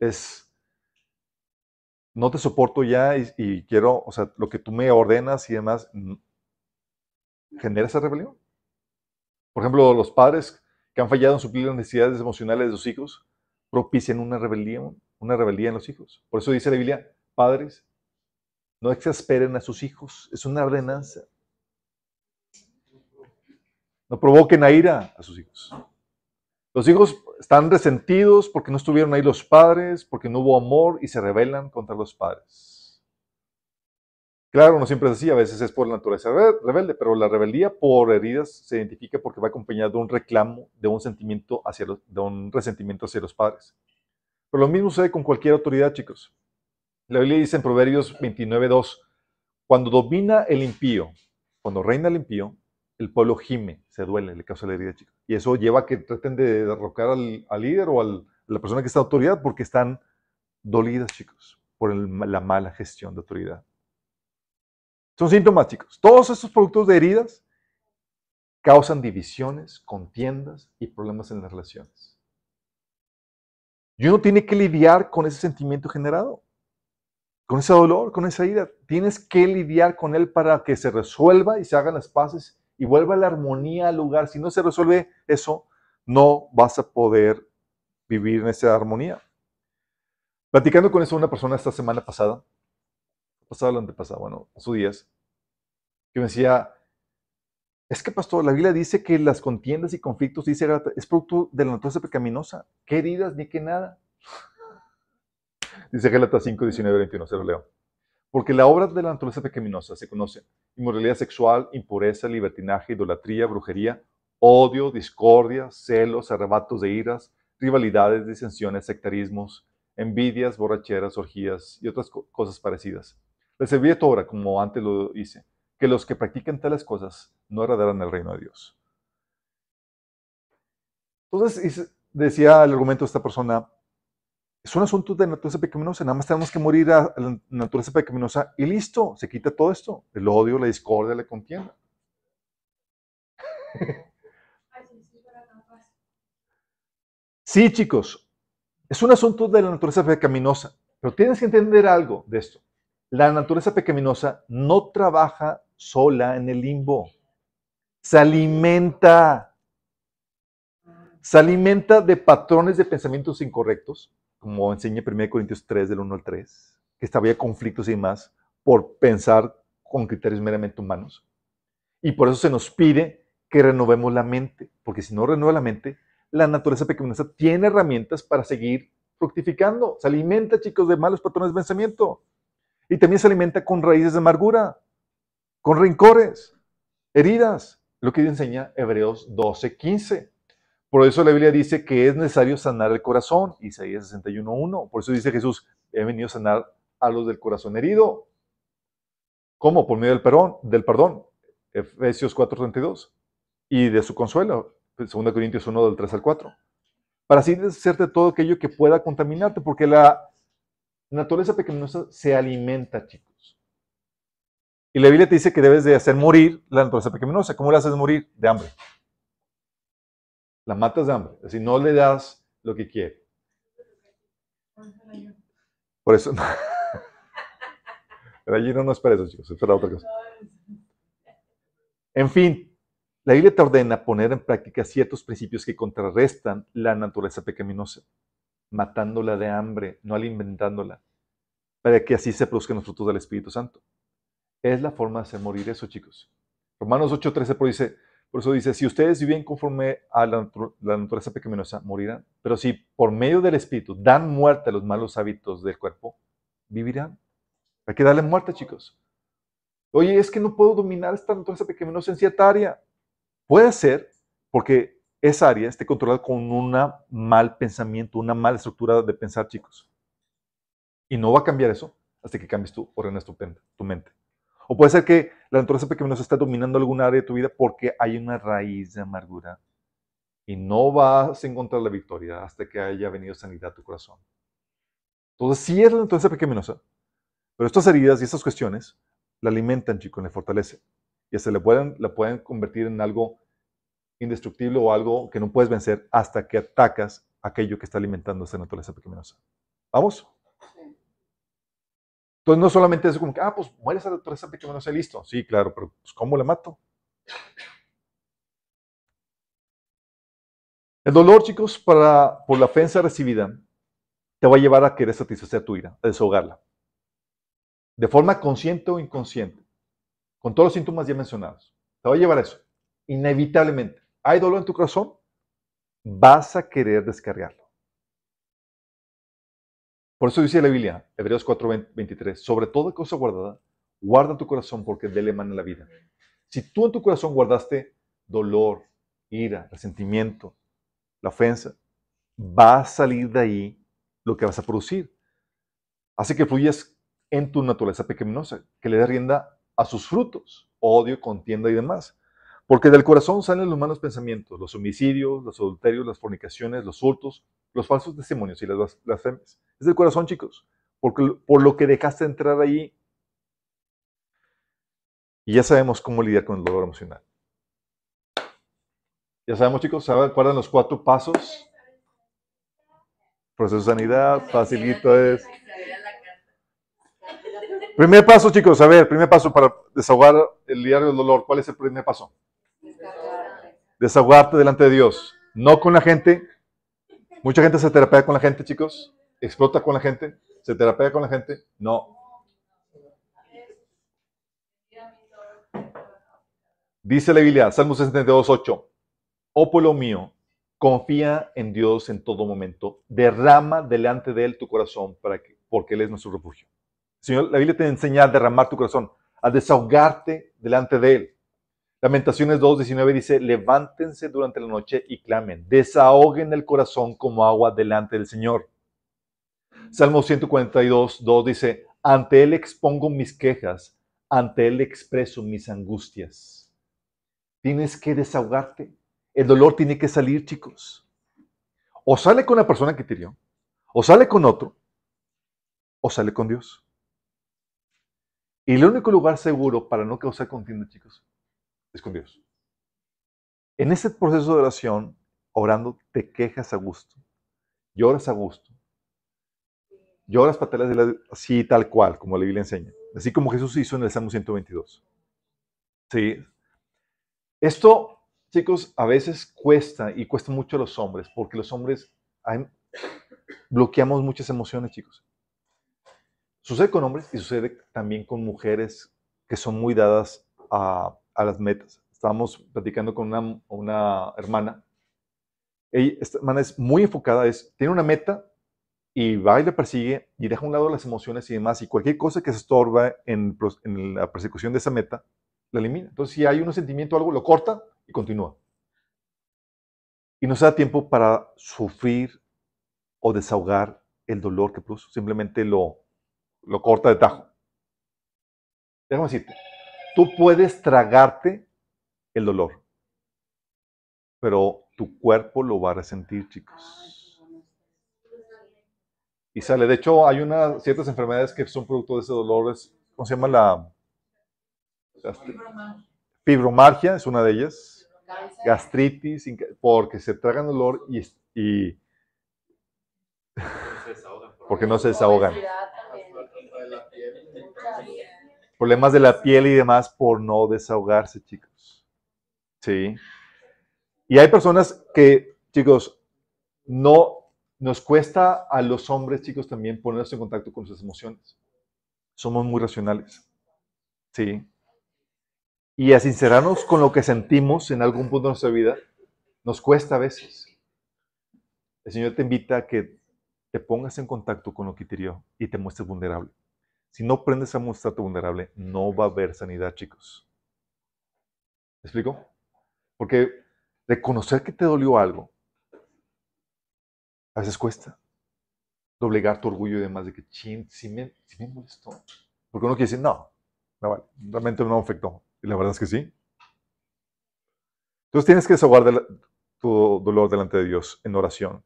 Es, no te soporto ya y, quiero, o sea, lo que tú me ordenas y demás, genera esa rebelión. Por ejemplo, los padres que han fallado en suplir las necesidades emocionales de sus hijos propician una rebelión una rebeldía en los hijos. Por eso dice la Biblia, padres, no exasperen a sus hijos, es una ordenanza. No provoquen a ira a sus hijos. Los hijos están resentidos porque no estuvieron ahí los padres, porque no hubo amor y se rebelan contra los padres. Claro, no siempre es así, a veces es por la naturaleza rebelde, pero la rebeldía por heridas se identifica porque va acompañada de un reclamo, de un sentimiento hacia los, de un resentimiento hacia los padres. Pero lo mismo sucede con cualquier autoridad, chicos. La Biblia dice en Proverbios 29.2, cuando domina el impío, cuando reina el impío, el pueblo gime, se duele, le causa la herida, chicos. Y eso lleva a que traten de derrocar al, líder o a la persona que está en autoridad porque están dolidas, chicos, por la mala gestión de autoridad. Son síntomas, chicos. Todos estos productos de heridas causan divisiones, contiendas y problemas en las relaciones. Y uno tiene que lidiar con ese sentimiento generado, con ese dolor, con esa herida. Tienes que lidiar con él para que se resuelva y se hagan las paces y vuelva la armonía al lugar. Si no se resuelve eso, no vas a poder vivir en esa armonía. Platicando con eso una persona esta semana pasada, pasado lo antepasado, bueno, sus días, que me decía, es que pastor, la Biblia dice que las contiendas y conflictos, dice, es producto de la naturaleza pecaminosa. ¿Qué heridas ni qué nada? Dice Gálatas 5, 19, 21, se lo leo. Porque la obra de la naturaleza pecaminosa se conoce: inmoralidad sexual, impureza, libertinaje, idolatría, brujería, odio, discordia, celos, arrebatos de iras, rivalidades, disensiones, sectarismos, envidias, borracheras, orgías y otras cosas parecidas les serví obra, como antes lo hice, que los que practican tales cosas no heredarán el reino de Dios. Entonces decía el argumento de esta persona, es un asunto de naturaleza pecaminosa, nada más tenemos que morir a la naturaleza pecaminosa y listo, se quita todo esto, el odio, la discordia, la contienda. Sí, chicos, es un asunto de la naturaleza pecaminosa, pero tienes que entender algo de esto. La naturaleza pecaminosa no trabaja sola en el limbo. Se alimenta. Se alimenta de patrones de pensamientos incorrectos, como enseña 1 Corintios 3, del 1 al 3, que había conflictos y demás por pensar con criterios meramente humanos. Y por eso se nos pide que renovemos la mente, porque si no renueva la mente, la naturaleza pecaminosa tiene herramientas para seguir fructificando. Se alimenta, chicos, de malos patrones de pensamiento. Y también se alimenta con raíces de amargura, con rencores, heridas, lo que enseña Hebreos 12, 15. Por eso la Biblia dice que es necesario sanar el corazón, Isaías 61.1. Por eso dice Jesús, he venido a sanar a los del corazón herido. ¿Cómo? Por medio del perdón, del perdón. Efesios 4.32. Y de su consuelo, 2 Corintios 1, del 3 al 4. Para así deshacerte todo aquello que pueda contaminarte, porque la la naturaleza pecaminosa se alimenta, chicos. Y la Biblia te dice que debes de hacer morir la naturaleza pecaminosa. ¿Cómo la haces morir? De hambre. La matas de hambre. Es decir, no le das lo que quiere. Por eso. Pero allí no, no espera eso, chicos. Espera otra cosa. En fin, la Biblia te ordena poner en práctica ciertos principios que contrarrestan la naturaleza pecaminosa matándola de hambre, no alimentándola, para que así se produzcan los frutos del Espíritu Santo. Es la forma de hacer morir eso, chicos. Romanos 8:13 por, dice, por eso dice, si ustedes viven conforme a la, naturaleza pecaminosa, morirán. Pero si por medio del Espíritu dan muerte a los malos hábitos del cuerpo, vivirán. Hay que darle muerte, chicos. Oye, es que no puedo dominar esta naturaleza pecaminosa en cierta área. Puede ser porque esa área esté controlada con un mal pensamiento, una mala estructura de pensar, chicos. Y no va a cambiar eso hasta que cambies tú, ordenas tu, tu mente. O puede ser que la naturaleza pecaminosa está dominando alguna área de tu vida porque hay una raíz de amargura. Y no vas a encontrar la victoria hasta que haya venido sanidad a tu corazón. Entonces, sí es la naturaleza pecaminosa, pero estas heridas y estas cuestiones la alimentan, chicos, la fortalecen. Y hasta le pueden, la pueden convertir en algo indestructible o algo que no puedes vencer hasta que atacas aquello que está alimentando esa naturaleza pecaminosa. ¿Vamos? Entonces no solamente es como que, ah, pues muere esa naturaleza pecaminosa y listo. Sí, claro, pero pues, ¿cómo la mato? El dolor, chicos, para, por la ofensa recibida, te va a llevar a querer satisfacer tu ira, a desahogarla. De forma consciente o inconsciente, con todos los síntomas ya mencionados. Te va a llevar a eso, inevitablemente hay dolor en tu corazón, vas a querer descargarlo. Por eso dice la Biblia, Hebreos 4:23, sobre toda cosa guardada, Guarda tu corazón porque de él emana la vida. Si tú en tu corazón guardaste dolor, ira, resentimiento, la ofensa, va a salir de ahí lo que vas a producir. Así que fluyes en tu naturaleza pecaminosa, que le dé rienda a sus frutos, odio, contienda y demás. Porque del corazón salen los malos pensamientos, los homicidios, los adulterios, las fornicaciones, los hurtos, los falsos testimonios y las blasfemias. Es del corazón, chicos. Porque, por lo que dejaste entrar ahí. Y ya sabemos cómo lidiar con el dolor emocional. Ya sabemos, chicos, ¿saben? ¿Recuerdan los cuatro pasos? Proceso de sanidad, facilito es. Primer paso, chicos, a ver, primer paso para desahogar el diario del dolor. ¿Cuál es el primer paso? Desahogarte delante de Dios. No con la gente. Mucha gente se terapea con la gente, chicos. Explota con la gente. Se terapea con la gente. No. Dice la Biblia, Salmo 62, 8. Oh pueblo mío, confía en Dios en todo momento. Derrama delante de Él tu corazón para que, porque Él es nuestro refugio. Señor, la Biblia te enseña a derramar tu corazón, a desahogarte delante de Él. Lamentaciones 2.19 dice, levántense durante la noche y clamen, desahoguen el corazón como agua delante del Señor. Salmo 142.2 dice, ante Él expongo mis quejas, ante Él expreso mis angustias. Tienes que desahogarte. El dolor tiene que salir, chicos. O sale con la persona que te hirió, o sale con otro, o sale con Dios. Y el único lugar seguro para no causar contienda, chicos, es con Dios. En ese proceso de oración, orando, te quejas a gusto, lloras a gusto, lloras patadas de así tal cual, como la Biblia enseña, así como Jesús hizo en el Salmo 122. Sí. Esto, chicos, a veces cuesta y cuesta mucho a los hombres, porque los hombres bloqueamos muchas emociones, chicos. Sucede con hombres y sucede también con mujeres que son muy dadas a, las metas. Estábamos platicando con una, hermana. Ella, esta hermana es muy enfocada, tiene una meta y va y la persigue y deja a un lado las emociones y demás. Y cualquier cosa que se estorba en, la persecución de esa meta, la elimina. Entonces, si hay un sentimiento o algo, lo corta y continúa. Y no se da tiempo para sufrir o desahogar el dolor que produce. Simplemente lo, lo corta de tajo. Déjame decirte, tú puedes tragarte el dolor, pero tu cuerpo lo va a resentir, chicos. Y sale. De hecho, hay unas ciertas enfermedades que son producto de ese dolor. ¿Cómo se llama la? Fibromargia es una de ellas. Gastritis, porque se tragan dolor y, y porque no se desahogan problemas de la piel y demás por no desahogarse, chicos. Sí. Y hay personas que, chicos, no nos cuesta a los hombres, chicos, también ponernos en contacto con sus emociones. Somos muy racionales. Sí. Y a sincerarnos con lo que sentimos en algún punto de nuestra vida, nos cuesta a veces. El Señor te invita a que te pongas en contacto con lo que te dio y te muestres vulnerable. Si no aprendes a mostrarte vulnerable, no va a haber sanidad, chicos. ¿Me explico? Porque reconocer que te dolió algo, a veces cuesta. Doblegar tu orgullo y demás de que, chin, si me, me molestó. Porque uno quiere decir, no, no vale, realmente no me afectó. Y la verdad es que sí. Entonces tienes que desahogar tu dolor delante de Dios en oración.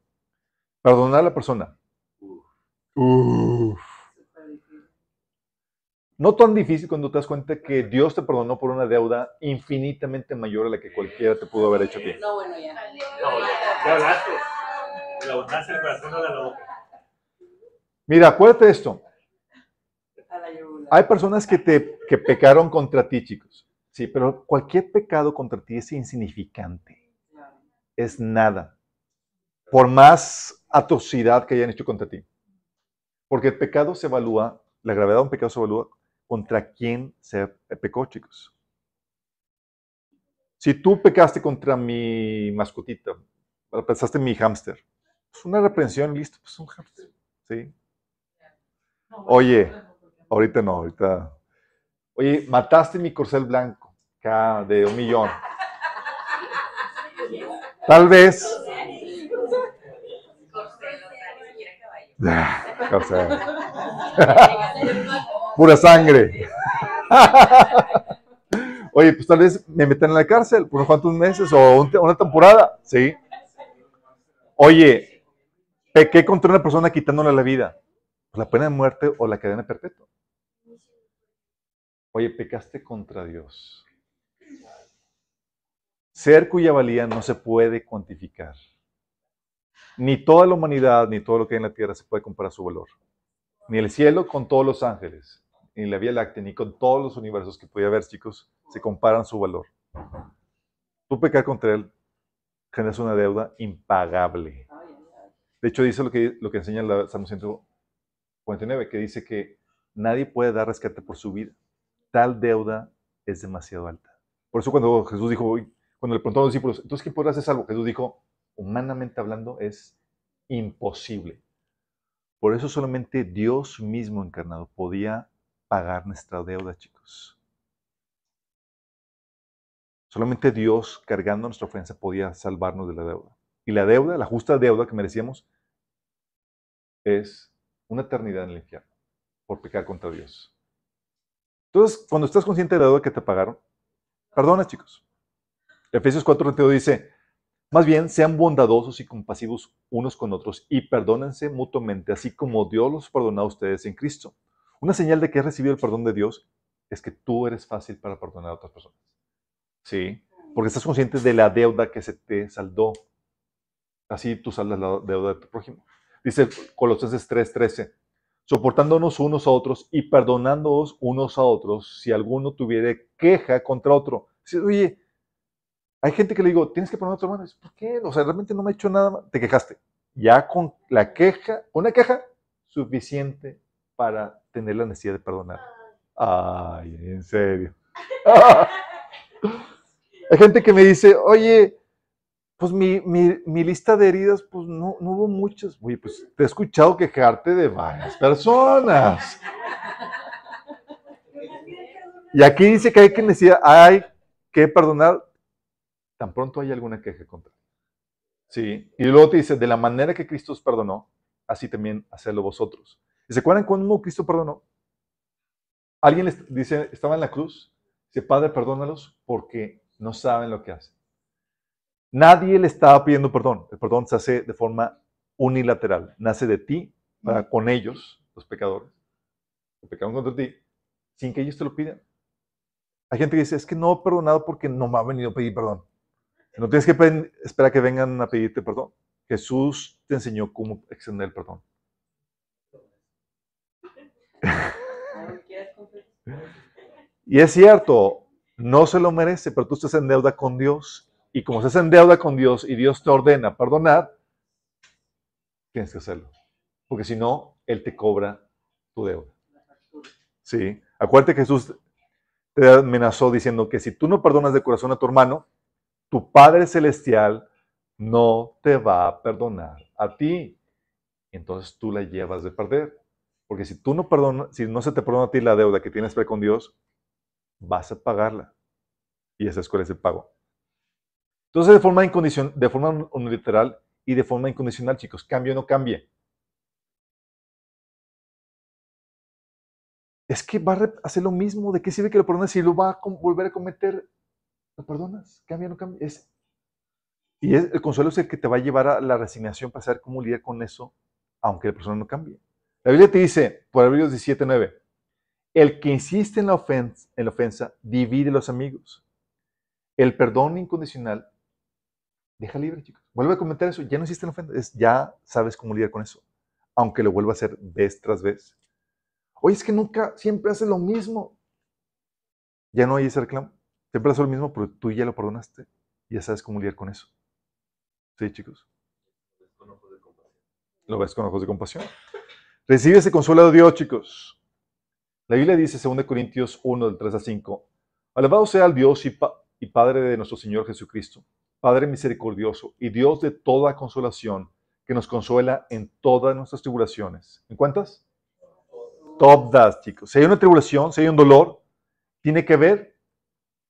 Perdonar a la persona. Uf. No tan difícil cuando te das cuenta que Dios te perdonó por una deuda infinitamente mayor a la que cualquiera te pudo haber hecho a ti. No, bueno, ya. ya hablaste. La abundancia del corazón no de la boca. Mira, acuérdate de esto. Hay personas que, te, que pecaron contra ti, chicos. Sí, pero cualquier pecado contra ti es insignificante. Es nada. Por más atrocidad que hayan hecho contra ti. Porque el pecado se evalúa, la gravedad de un pecado se evalúa contra quién se pecó, chicos. Si tú pecaste contra mi mascotita, pensaste en mi hámster, es una reprensión, listo, pues un hámster, ¿sí? Oye, ahorita no, ahorita Oye, mataste mi corcel blanco, acá de un millón. Tal vez. Corcel. Pura sangre. Oye, pues tal vez me metan en la cárcel por unos cuantos meses o una temporada, ¿sí? Oye, pequé contra una persona quitándole la vida. Pues la pena de muerte o la cadena perpetua. Oye, pecaste contra Dios. Ser cuya valía no se puede cuantificar. Ni toda la humanidad, ni todo lo que hay en la tierra se puede comparar su valor. Ni el cielo con todos los ángeles, ni la Vía Láctea, ni con todos los universos que podía haber, chicos, se comparan su valor. Tú pecar contra Él generas una deuda impagable. De hecho, dice lo que, lo que enseña el Salmo 149, que dice que nadie puede dar rescate por su vida. Tal deuda es demasiado alta. Por eso cuando Jesús dijo, cuando le preguntó a los discípulos, entonces, ¿qué podrás hacer algo? Jesús dijo, humanamente hablando, es imposible. Por eso solamente Dios mismo encarnado podía pagar nuestra deuda, chicos. Solamente Dios, cargando nuestra ofensa, podía salvarnos de la deuda. Y la deuda, la justa deuda que merecíamos, es una eternidad en el infierno por pecar contra Dios. Entonces, cuando estás consciente de la deuda que te pagaron, perdona, chicos. Efesios 4:22 dice, más bien sean bondadosos y compasivos unos con otros y perdónense mutuamente, así como Dios los perdonó a ustedes en Cristo. Una señal de que has recibido el perdón de Dios es que tú eres fácil para perdonar a otras personas. ¿sí? Porque estás consciente de la deuda que se te saldó. Así tú saldas la deuda de tu prójimo. Dice Colosenses 3:13, soportándonos unos a otros y perdonándonos unos a otros si alguno tuviera queja contra otro. Dice, oye, hay gente que le digo, tienes que perdonar a tu hermano. ¿Por qué? O sea, realmente no me ha hecho nada. Te quejaste. Ya con la queja, una queja, suficiente para tener la necesidad de perdonar. Ay, en serio. Hay gente que me dice, oye, pues mi, lista de heridas, pues no, no hubo muchas. Oye, pues te he escuchado quejarte de varias personas. Y aquí dice que hay que hay que perdonar tan pronto hay alguna queja contra Sí. Y luego te dice, de la manera que Cristo os perdonó, así también hacerlo vosotros. ¿Y se acuerdan cuando Cristo perdonó? Alguien les dice, estaba en la cruz Dice, Padre, perdónalos porque no saben lo que hacen. Nadie le estaba pidiendo perdón. El perdón se hace de forma unilateral. Nace de ti para con ellos, los pecadores, que pecaron contra ti, sin que ellos te lo pidan. Hay gente que dice, es que no he perdonado porque no me ha venido a pedir perdón. No tienes que esperar que vengan a pedirte perdón. Jesús te enseñó cómo extender el perdón. Y es cierto, no se lo merece, pero tú estás en deuda con Dios. Y como estás en deuda con Dios y Dios te ordena perdonar, tienes que hacerlo. Porque si no, Él te cobra tu deuda. Sí. Acuérdate que Jesús te amenazó diciendo que si tú no perdonas de corazón a tu hermano, tu Padre Celestial no te va a perdonar a ti. Entonces tú la llevas de perder. Porque si tú no perdonas, si no se te perdona a ti la deuda que tienes con Dios, vas a pagarla. Y esa es cuál es el pago. Entonces, de forma, incondicional, de forma unilateral y de forma incondicional, chicos, cambio o no cambie. Es que va a hacer lo mismo. ¿De qué sirve que lo perdones si lo va a volver a cometer? Lo perdonas. Cambia o no cambia. Es, y es, el consuelo es el que te va a llevar a la resignación para saber cómo lidiar con eso, aunque la persona no cambie. La Biblia te dice, por Hebreos 17, 9, el que insiste en la, ofensa, en la ofensa divide los amigos. El perdón incondicional deja libre, chicos. Vuelve a comentar eso. Ya no existe la ofensa. ya sabes cómo lidiar con eso. Aunque lo vuelva a hacer vez tras vez. Oye, es que nunca, siempre hace lo mismo. Ya no hay ese reclamo. Siempre hace lo mismo, pero tú ya lo perdonaste. Ya sabes cómo lidiar con eso. ¿Sí, chicos? Lo ves con ojos de compasión. Recibe ese consuelo de Dios, chicos. La Biblia dice, 2 Corintios 1, del 3 a 5, Alabado sea el Dios y, y Padre de nuestro Señor Jesucristo, Padre misericordioso y Dios de toda consolación, que nos consuela en todas nuestras tribulaciones. ¿En cuántas? Todas, chicos. Si hay una tribulación, si hay un dolor, tiene que ver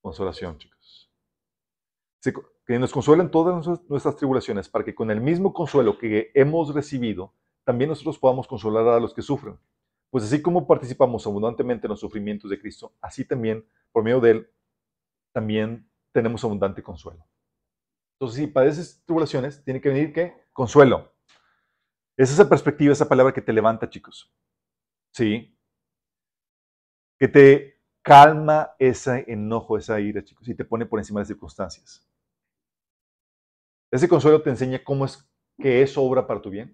consolación, chicos. Que nos consuelen todas nuestras tribulaciones para que con el mismo consuelo que hemos recibido, también nosotros podamos consolar a los que sufren. Pues así como participamos abundantemente en los sufrimientos de Cristo, así también, por medio de Él, también tenemos abundante consuelo. Entonces, si padeces tribulaciones, tiene que venir ¿qué? Consuelo. Es esa perspectiva, esa palabra que te levanta, chicos. ¿Sí? Que te calma ese enojo, esa ira, chicos, y te pone por encima de las circunstancias. Ese consuelo te enseña cómo es que es obra para tu bien.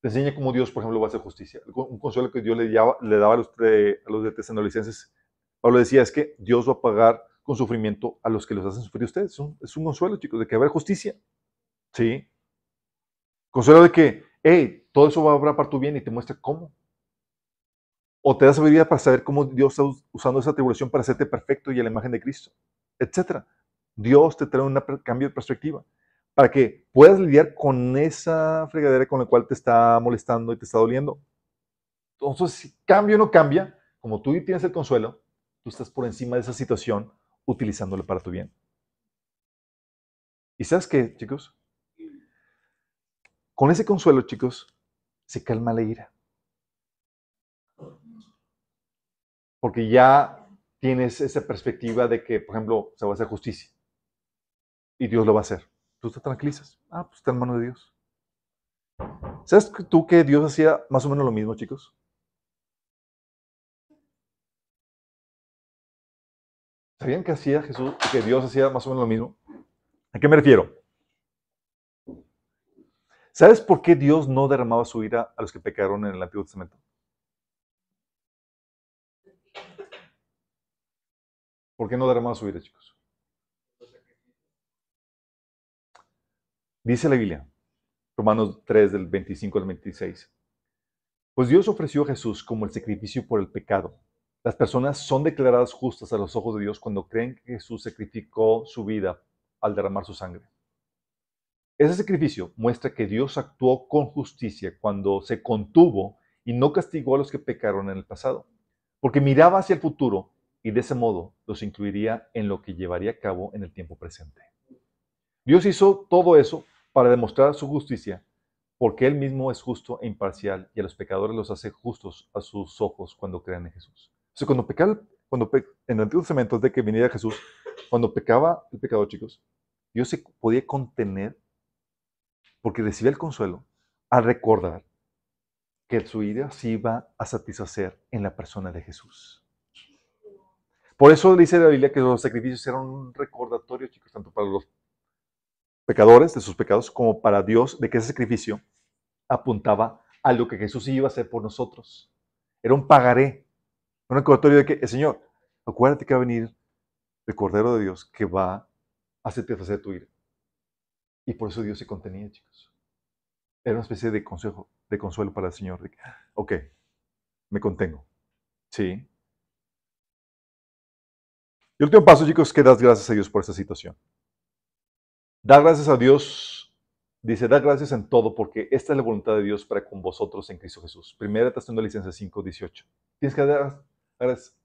Te enseña cómo Dios, por ejemplo, va a hacer justicia. Un consuelo que Dios le, daba, le daba a los, de, a los de Tesalonicenses. Pablo decía, es que Dios va a pagar con sufrimiento a los que los hacen sufrir ustedes. Es un, consuelo, chicos, de que haber justicia. ¿Sí? Consuelo de que, hey, todo eso va a obrar para tu bien y te muestra cómo. O te da sabiduría para saber cómo Dios está usando esa tribulación para hacerte perfecto y a la imagen de Cristo, etc. Dios te trae un cambio de perspectiva para que puedas lidiar con esa fregadera con la cual te está molestando y te está doliendo. Entonces, si cambia o no cambia, como tú tienes el consuelo, tú estás por encima de esa situación utilizándolo para tu bien. ¿Y sabes qué, chicos? Con ese consuelo, chicos, se calma la ira. Porque ya tienes esa perspectiva de que, por ejemplo, se va a hacer justicia. Y Dios lo va a hacer. Tú te tranquilizas. Ah, pues está en mano de Dios. ¿Sabes tú que Dios hacía más o menos lo mismo, chicos? ¿Sabían que hacía Jesús, que Dios hacía más o menos lo mismo? ¿A qué me refiero? ¿Sabes por qué Dios no derramaba su ira a los que pecaron en el Antiguo Testamento? ¿Por qué no derramaba su ira, chicos? Dice la Biblia, Romanos 3 del 25 al 26. Pues Dios ofreció a Jesús como el sacrificio por el pecado. Las personas son declaradas justas a los ojos de Dios cuando creen que Jesús sacrificó su vida al derramar su sangre. Ese sacrificio muestra que Dios actuó con justicia cuando se contuvo y no castigó a los que pecaron en el pasado, porque miraba hacia el futuro y de ese modo los incluiría en lo que llevaría a cabo en el tiempo presente. Dios hizo todo eso para demostrar su justicia, porque Él mismo es justo e imparcial y a los pecadores los hace justos a sus ojos cuando crean en Jesús. O sea, cuando pecaba, cuando en el Antiguo Testamento, de que viniera Jesús, cuando pecaba el pecador, chicos, Dios se podía contener porque recibía el consuelo al recordar que su ira se iba a satisfacer en la persona de Jesús. Por eso dice la Biblia que los sacrificios eran un recordatorio, chicos, tanto para los pecadores de sus pecados como para Dios de que ese sacrificio apuntaba a lo que Jesús iba a hacer por nosotros. Era un pagaré, un recordatorio de que el Señor, acuérdate que va a venir el Cordero de Dios que va a satisfacer tu ira. Y por eso Dios se contenía, chicos. Era una especie de consejo, de consuelo para el Señor. ok, me contengo. Sí. El último paso, chicos, es que das gracias a Dios por esta situación. Da gracias a Dios, dice, da gracias en todo, porque esta es la voluntad de Dios para con vosotros en Cristo Jesús. Primera de Licencia 5, 18. Tienes que dar,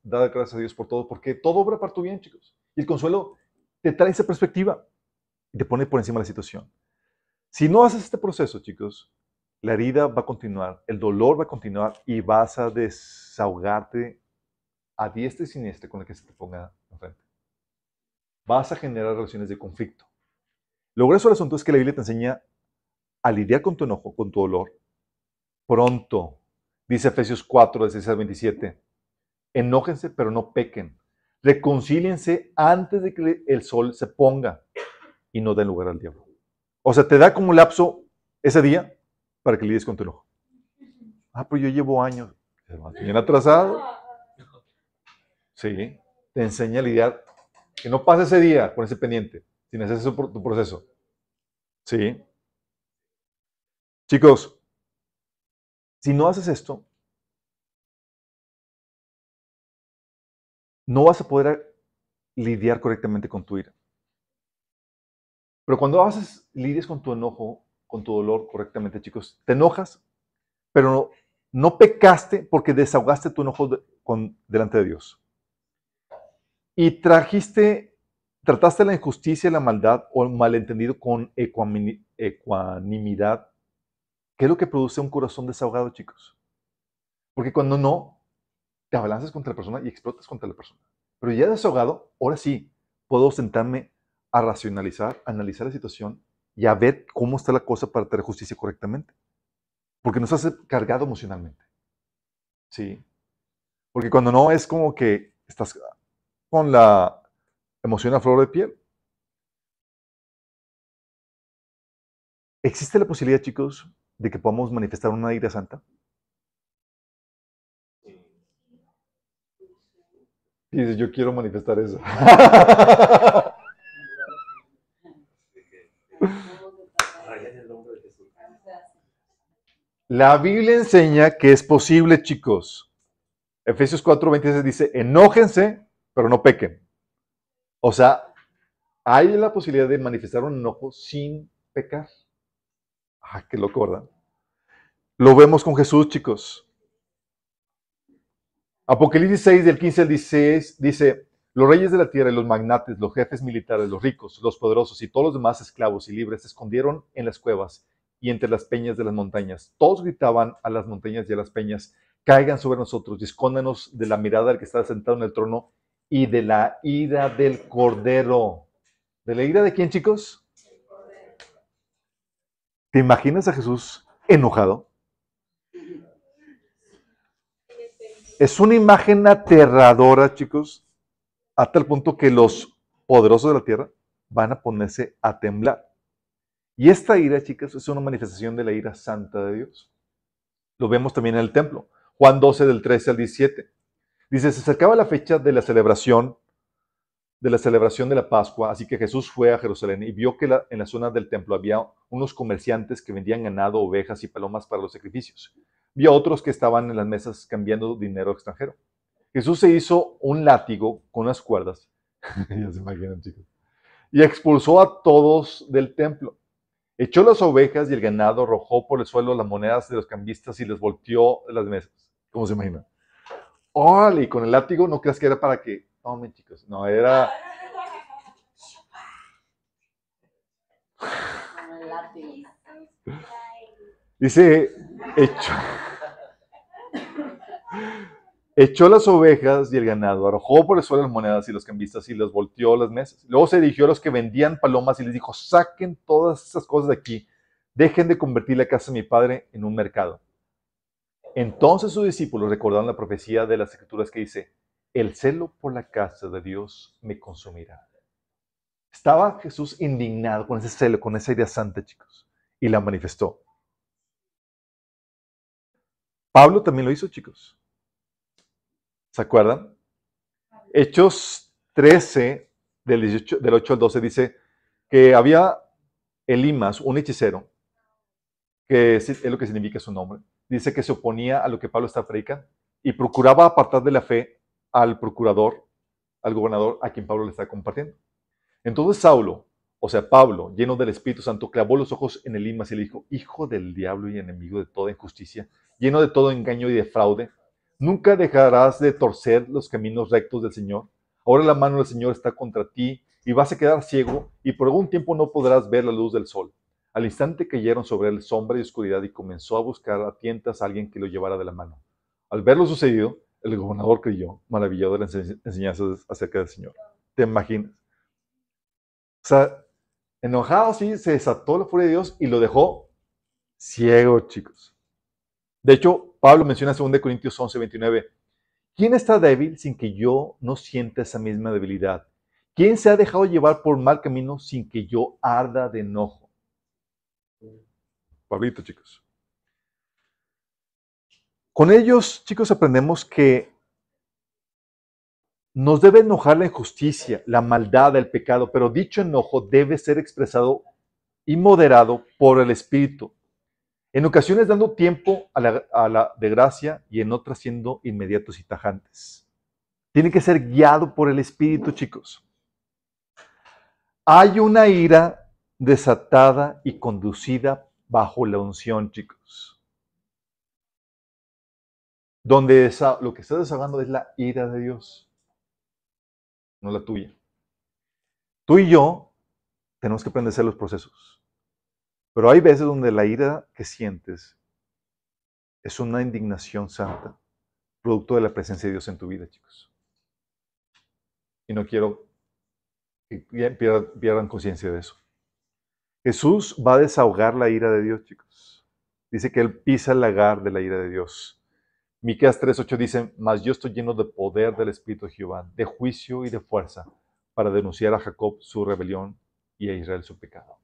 dar gracias a Dios por todo, porque todo obra para tu bien, chicos. Y el consuelo te trae esa perspectiva y te pone por encima de la situación. Si no haces este proceso, chicos, la herida va a continuar, el dolor va a continuar y vas a desahogarte a diestra y siniestra con el que se te ponga. Vas a generar relaciones de conflicto. Lo grueso del asunto es que la Biblia te enseña a lidiar con tu enojo, con tu dolor, pronto. Dice Efesios 4, 16 al 27. Enójense, pero no pequen. Reconcíliense antes de que el sol se ponga y no den lugar al diablo. O sea, te da como lapso ese día para que lidies con tu enojo. Ah, pero yo llevo años. Bien atrasado. Sí, te enseña a lidiar. Que no pase ese día con ese pendiente, sin hacer tu proceso. Sí. Chicos, si no haces esto, no vas a poder lidiar correctamente con tu ira. Pero cuando haces, lidies con tu enojo, con tu dolor correctamente, chicos, te enojas, pero no, pecaste porque desahogaste tu enojo con, delante de Dios. Y trajiste, trataste la injusticia la maldad o el malentendido con ecuanimidad. ¿Qué es lo que produce un corazón desahogado, chicos? Porque cuando no, te abalanzas contra la persona y explotas contra la persona. Pero ya desahogado, ahora sí, puedo sentarme a racionalizar, analizar la situación y a ver cómo está la cosa para tener justicia correctamente. Porque nos hace cargado emocionalmente. ¿Sí? Porque cuando no es como que estás con la emoción a flor de piel. ¿Existe la posibilidad, chicos, de que podamos manifestar una ira santa? Y dices, yo quiero manifestar eso. La Biblia enseña que es posible, chicos. Efesios 4:26 dice, enójense, pero no pequen. O sea, hay la posibilidad de manifestar un enojo sin pecar. Ah, qué loco, ¿verdad? Lo vemos con Jesús, chicos. Apocalipsis 6, del 15 al 16, dice, los reyes de la tierra los magnates, los jefes militares, los ricos, los poderosos y todos los demás esclavos y libres se escondieron en las cuevas y entre las peñas de las montañas. Todos gritaban a las montañas y a las peñas, caigan sobre nosotros y de la mirada del que está sentado en el trono y de la ira del cordero. ¿De la ira de quién, chicos? ¿Te imaginas a Jesús enojado? Es una imagen aterradora, chicos, a tal punto que los poderosos de la tierra van a ponerse a temblar. Y esta ira, chicos, es una manifestación de la ira santa de Dios. Lo vemos también en el templo. Juan 12 del 13 al 17. Dice, se acercaba la fecha de la celebración de la celebración de la Pascua, así que Jesús fue a Jerusalén y vio que en la zona del templo había unos comerciantes que vendían ganado, ovejas y palomas para los sacrificios. Vio otros que estaban en las mesas cambiando dinero extranjero. Jesús se hizo un látigo con unas cuerdas, ya se imaginan chicos, y expulsó a todos del templo. Echó las ovejas y el ganado, arrojó por el suelo las monedas de los cambistas y les volteó las mesas. ¿Cómo se imagina? ¡Órale! Y con el látigo no creas que era para que tomen, chicos. No, era. Dice, echó, echó las ovejas y el ganado, arrojó por el suelo las monedas y los cambistas y les volteó las mesas. Luego se dirigió a los que vendían palomas y les dijo, saquen todas esas cosas de aquí, dejen de convertir la casa de mi padre en un mercado. Entonces sus discípulos recordaron la profecía de las escrituras que dice, el celo por la casa de Dios me consumirá. Estaba Jesús indignado con ese celo, con esa idea santa, chicos, y la manifestó. Pablo también lo hizo, chicos. ¿Se acuerdan? Hechos 13, del, del 8 al 12, dice que había Elimas, un hechicero, que es lo que significa su nombre, dice que se oponía a lo que Pablo estaba predicando y procuraba apartar de la fe al procurador, al gobernador a quien Pablo le está compartiendo. Entonces Saulo, o sea, Pablo, lleno del Espíritu Santo, clavó los ojos en el Imas y le dijo, hijo del diablo y enemigo de toda injusticia, lleno de todo engaño y de fraude, nunca dejarás de torcer los caminos rectos del Señor. Ahora la mano del Señor está contra ti y vas a quedar ciego y por algún tiempo no podrás ver la luz del sol. Al instante cayeron sobre él sombra y oscuridad y comenzó a buscar a tientas a alguien que lo llevara de la mano. Al ver lo sucedido, el gobernador creyó, maravillado de las enseñanzas acerca del Señor. ¿Te imaginas? O sea, enojado así, se desató la furia de Dios y lo dejó ciego, chicos. De hecho, Pablo menciona en 2 Corintios 11, 29, ¿quién está débil sin que yo no sienta esa misma debilidad? ¿Quién se ha dejado llevar por mal camino sin que yo arda de enojo? Pablito, chicos. Con ellos, chicos, aprendemos que nos debe enojar la injusticia, la maldad, el pecado, pero dicho enojo debe ser expresado y moderado por el Espíritu. En ocasiones dando tiempo a la, a la, de gracia y en otras siendo inmediatos y tajantes. Tiene que ser guiado por el Espíritu, chicos. Hay una ira desatada y conducida bajo la unción, chicos. Donde lo que está desahogando es la ira de Dios. no la tuya. Tú y yo tenemos que aprender a hacer los procesos. Pero hay veces donde la ira que sientes es una indignación santa, producto de la presencia de Dios en tu vida, chicos. Y no quiero que pierdan conciencia de eso. Jesús va a desahogar la ira de Dios, chicos. Dice que Él pisa el lagar de la ira de Dios. Miqueas 3.8 dice, mas yo estoy lleno de poder del Espíritu de Jehová, de juicio y de fuerza, para denunciar a Jacob su rebelión y a Israel su pecado.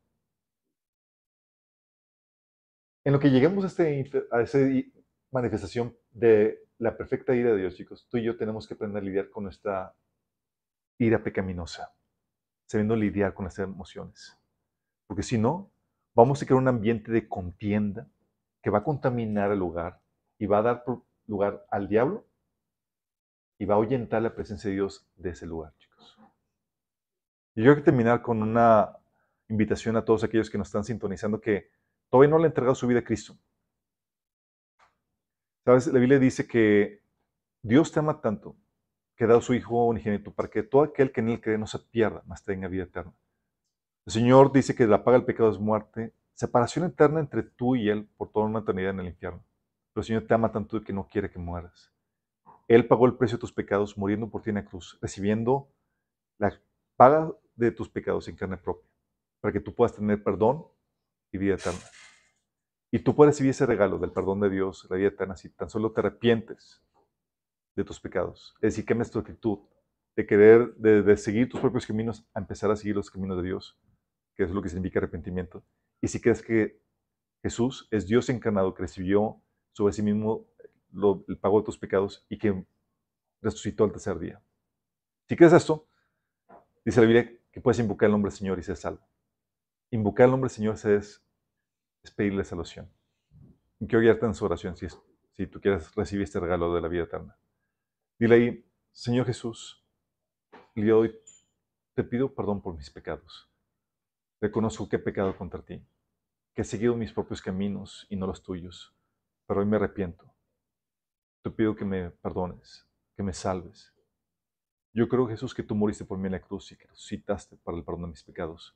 En lo que lleguemos a, este, esa manifestación de la perfecta ira de Dios, chicos, tú y yo tenemos que aprender a lidiar con nuestra ira pecaminosa, sabiendo lidiar con las emociones. Porque si no, vamos a crear un ambiente de contienda que va a contaminar el lugar y va a dar lugar al diablo y va a ahuyentar la presencia de Dios de ese lugar, chicos. Y yo quiero terminar con una invitación a todos aquellos que nos están sintonizando que todavía no le han entregado su vida a Cristo. ¿Sabes? La Biblia dice que Dios te ama tanto que ha dado su Hijo unigénito para que todo aquel que en él cree no se pierda, mas tenga vida eterna. El Señor dice que la paga del pecado es muerte, separación eterna entre tú y Él por toda una eternidad en el infierno. Pero el Señor te ama tanto que no quiere que mueras. Él pagó el precio de tus pecados muriendo por ti en la cruz, recibiendo la paga de tus pecados en carne propia, para que tú puedas tener perdón y vida eterna. Y tú puedes recibir ese regalo del perdón de Dios, la vida eterna, si tan solo te arrepientes de tus pecados. Es decir, que tu actitud de querer, de seguir tus propios caminos, a empezar a seguir los caminos de Dios que es lo que significa arrepentimiento. Y si crees que Jesús es Dios encarnado, que recibió sobre sí mismo el pago de tus pecados y que resucitó al tercer día. Si crees esto, dice la Biblia que puedes invocar el nombre del Señor y ser salvo. Invocar el nombre del Señor es, es pedirle salvación. Y quiero guiarte en su oración si, si tú quieres recibir este regalo de la vida eterna. Dile ahí, Señor Jesús, le te pido perdón por mis pecados. Reconozco que he pecado contra ti, que he seguido mis propios caminos y no los tuyos, pero hoy me arrepiento. Te pido que me perdones, que me salves. Yo creo, Jesús, que tú moriste por mí en la cruz y que resucitaste para el perdón de mis pecados.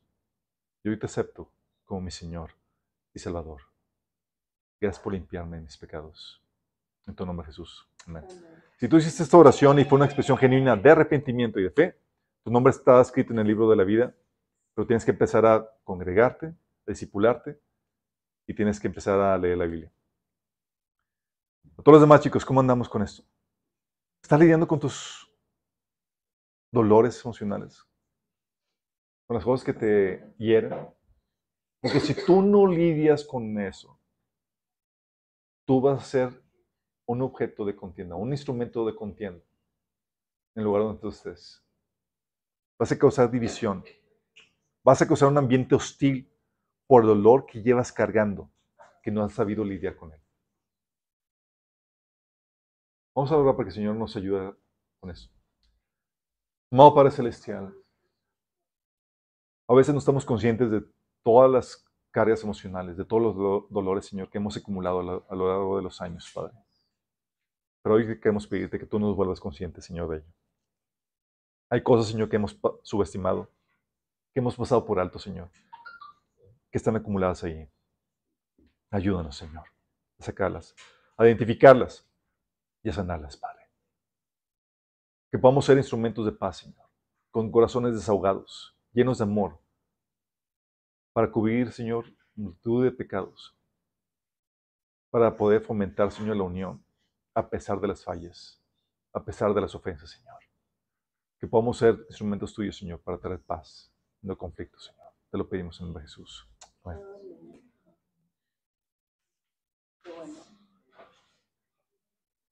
Y hoy te acepto como mi Señor y Salvador. Gracias por limpiarme de mis pecados. En tu nombre, Jesús. Amén. Si tú hiciste esta oración y fue una expresión genuina de arrepentimiento y de fe, tu nombre está escrito en el libro de la vida pero tienes que empezar a congregarte, a discipularte y tienes que empezar a leer la Biblia. A todos los demás chicos, ¿cómo andamos con esto? ¿Estás lidiando con tus dolores emocionales? ¿Con las cosas que te hieren? Porque si tú no lidias con eso, tú vas a ser un objeto de contienda, un instrumento de contienda en el lugar donde tú estés. Vas a causar división. Vas a causar un ambiente hostil por el dolor que llevas cargando, que no has sabido lidiar con él. Vamos a orar para que el Señor nos ayude con eso. Amado Padre Celestial, a veces no estamos conscientes de todas las cargas emocionales, de todos los dolores, Señor, que hemos acumulado a lo largo de los años, Padre. Pero hoy queremos pedirte que tú nos vuelvas conscientes, Señor, de ello. Hay cosas, Señor, que hemos subestimado que hemos pasado por alto, Señor, que están acumuladas ahí. Ayúdanos, Señor, a sacarlas, a identificarlas y a sanarlas, Padre. Que podamos ser instrumentos de paz, Señor, con corazones desahogados, llenos de amor, para cubrir, Señor, multitud de pecados, para poder fomentar, Señor, la unión, a pesar de las fallas, a pesar de las ofensas, Señor. Que podamos ser instrumentos tuyos, Señor, para traer paz no conflicto, Señor. Te lo pedimos en nombre de Jesús. Bueno.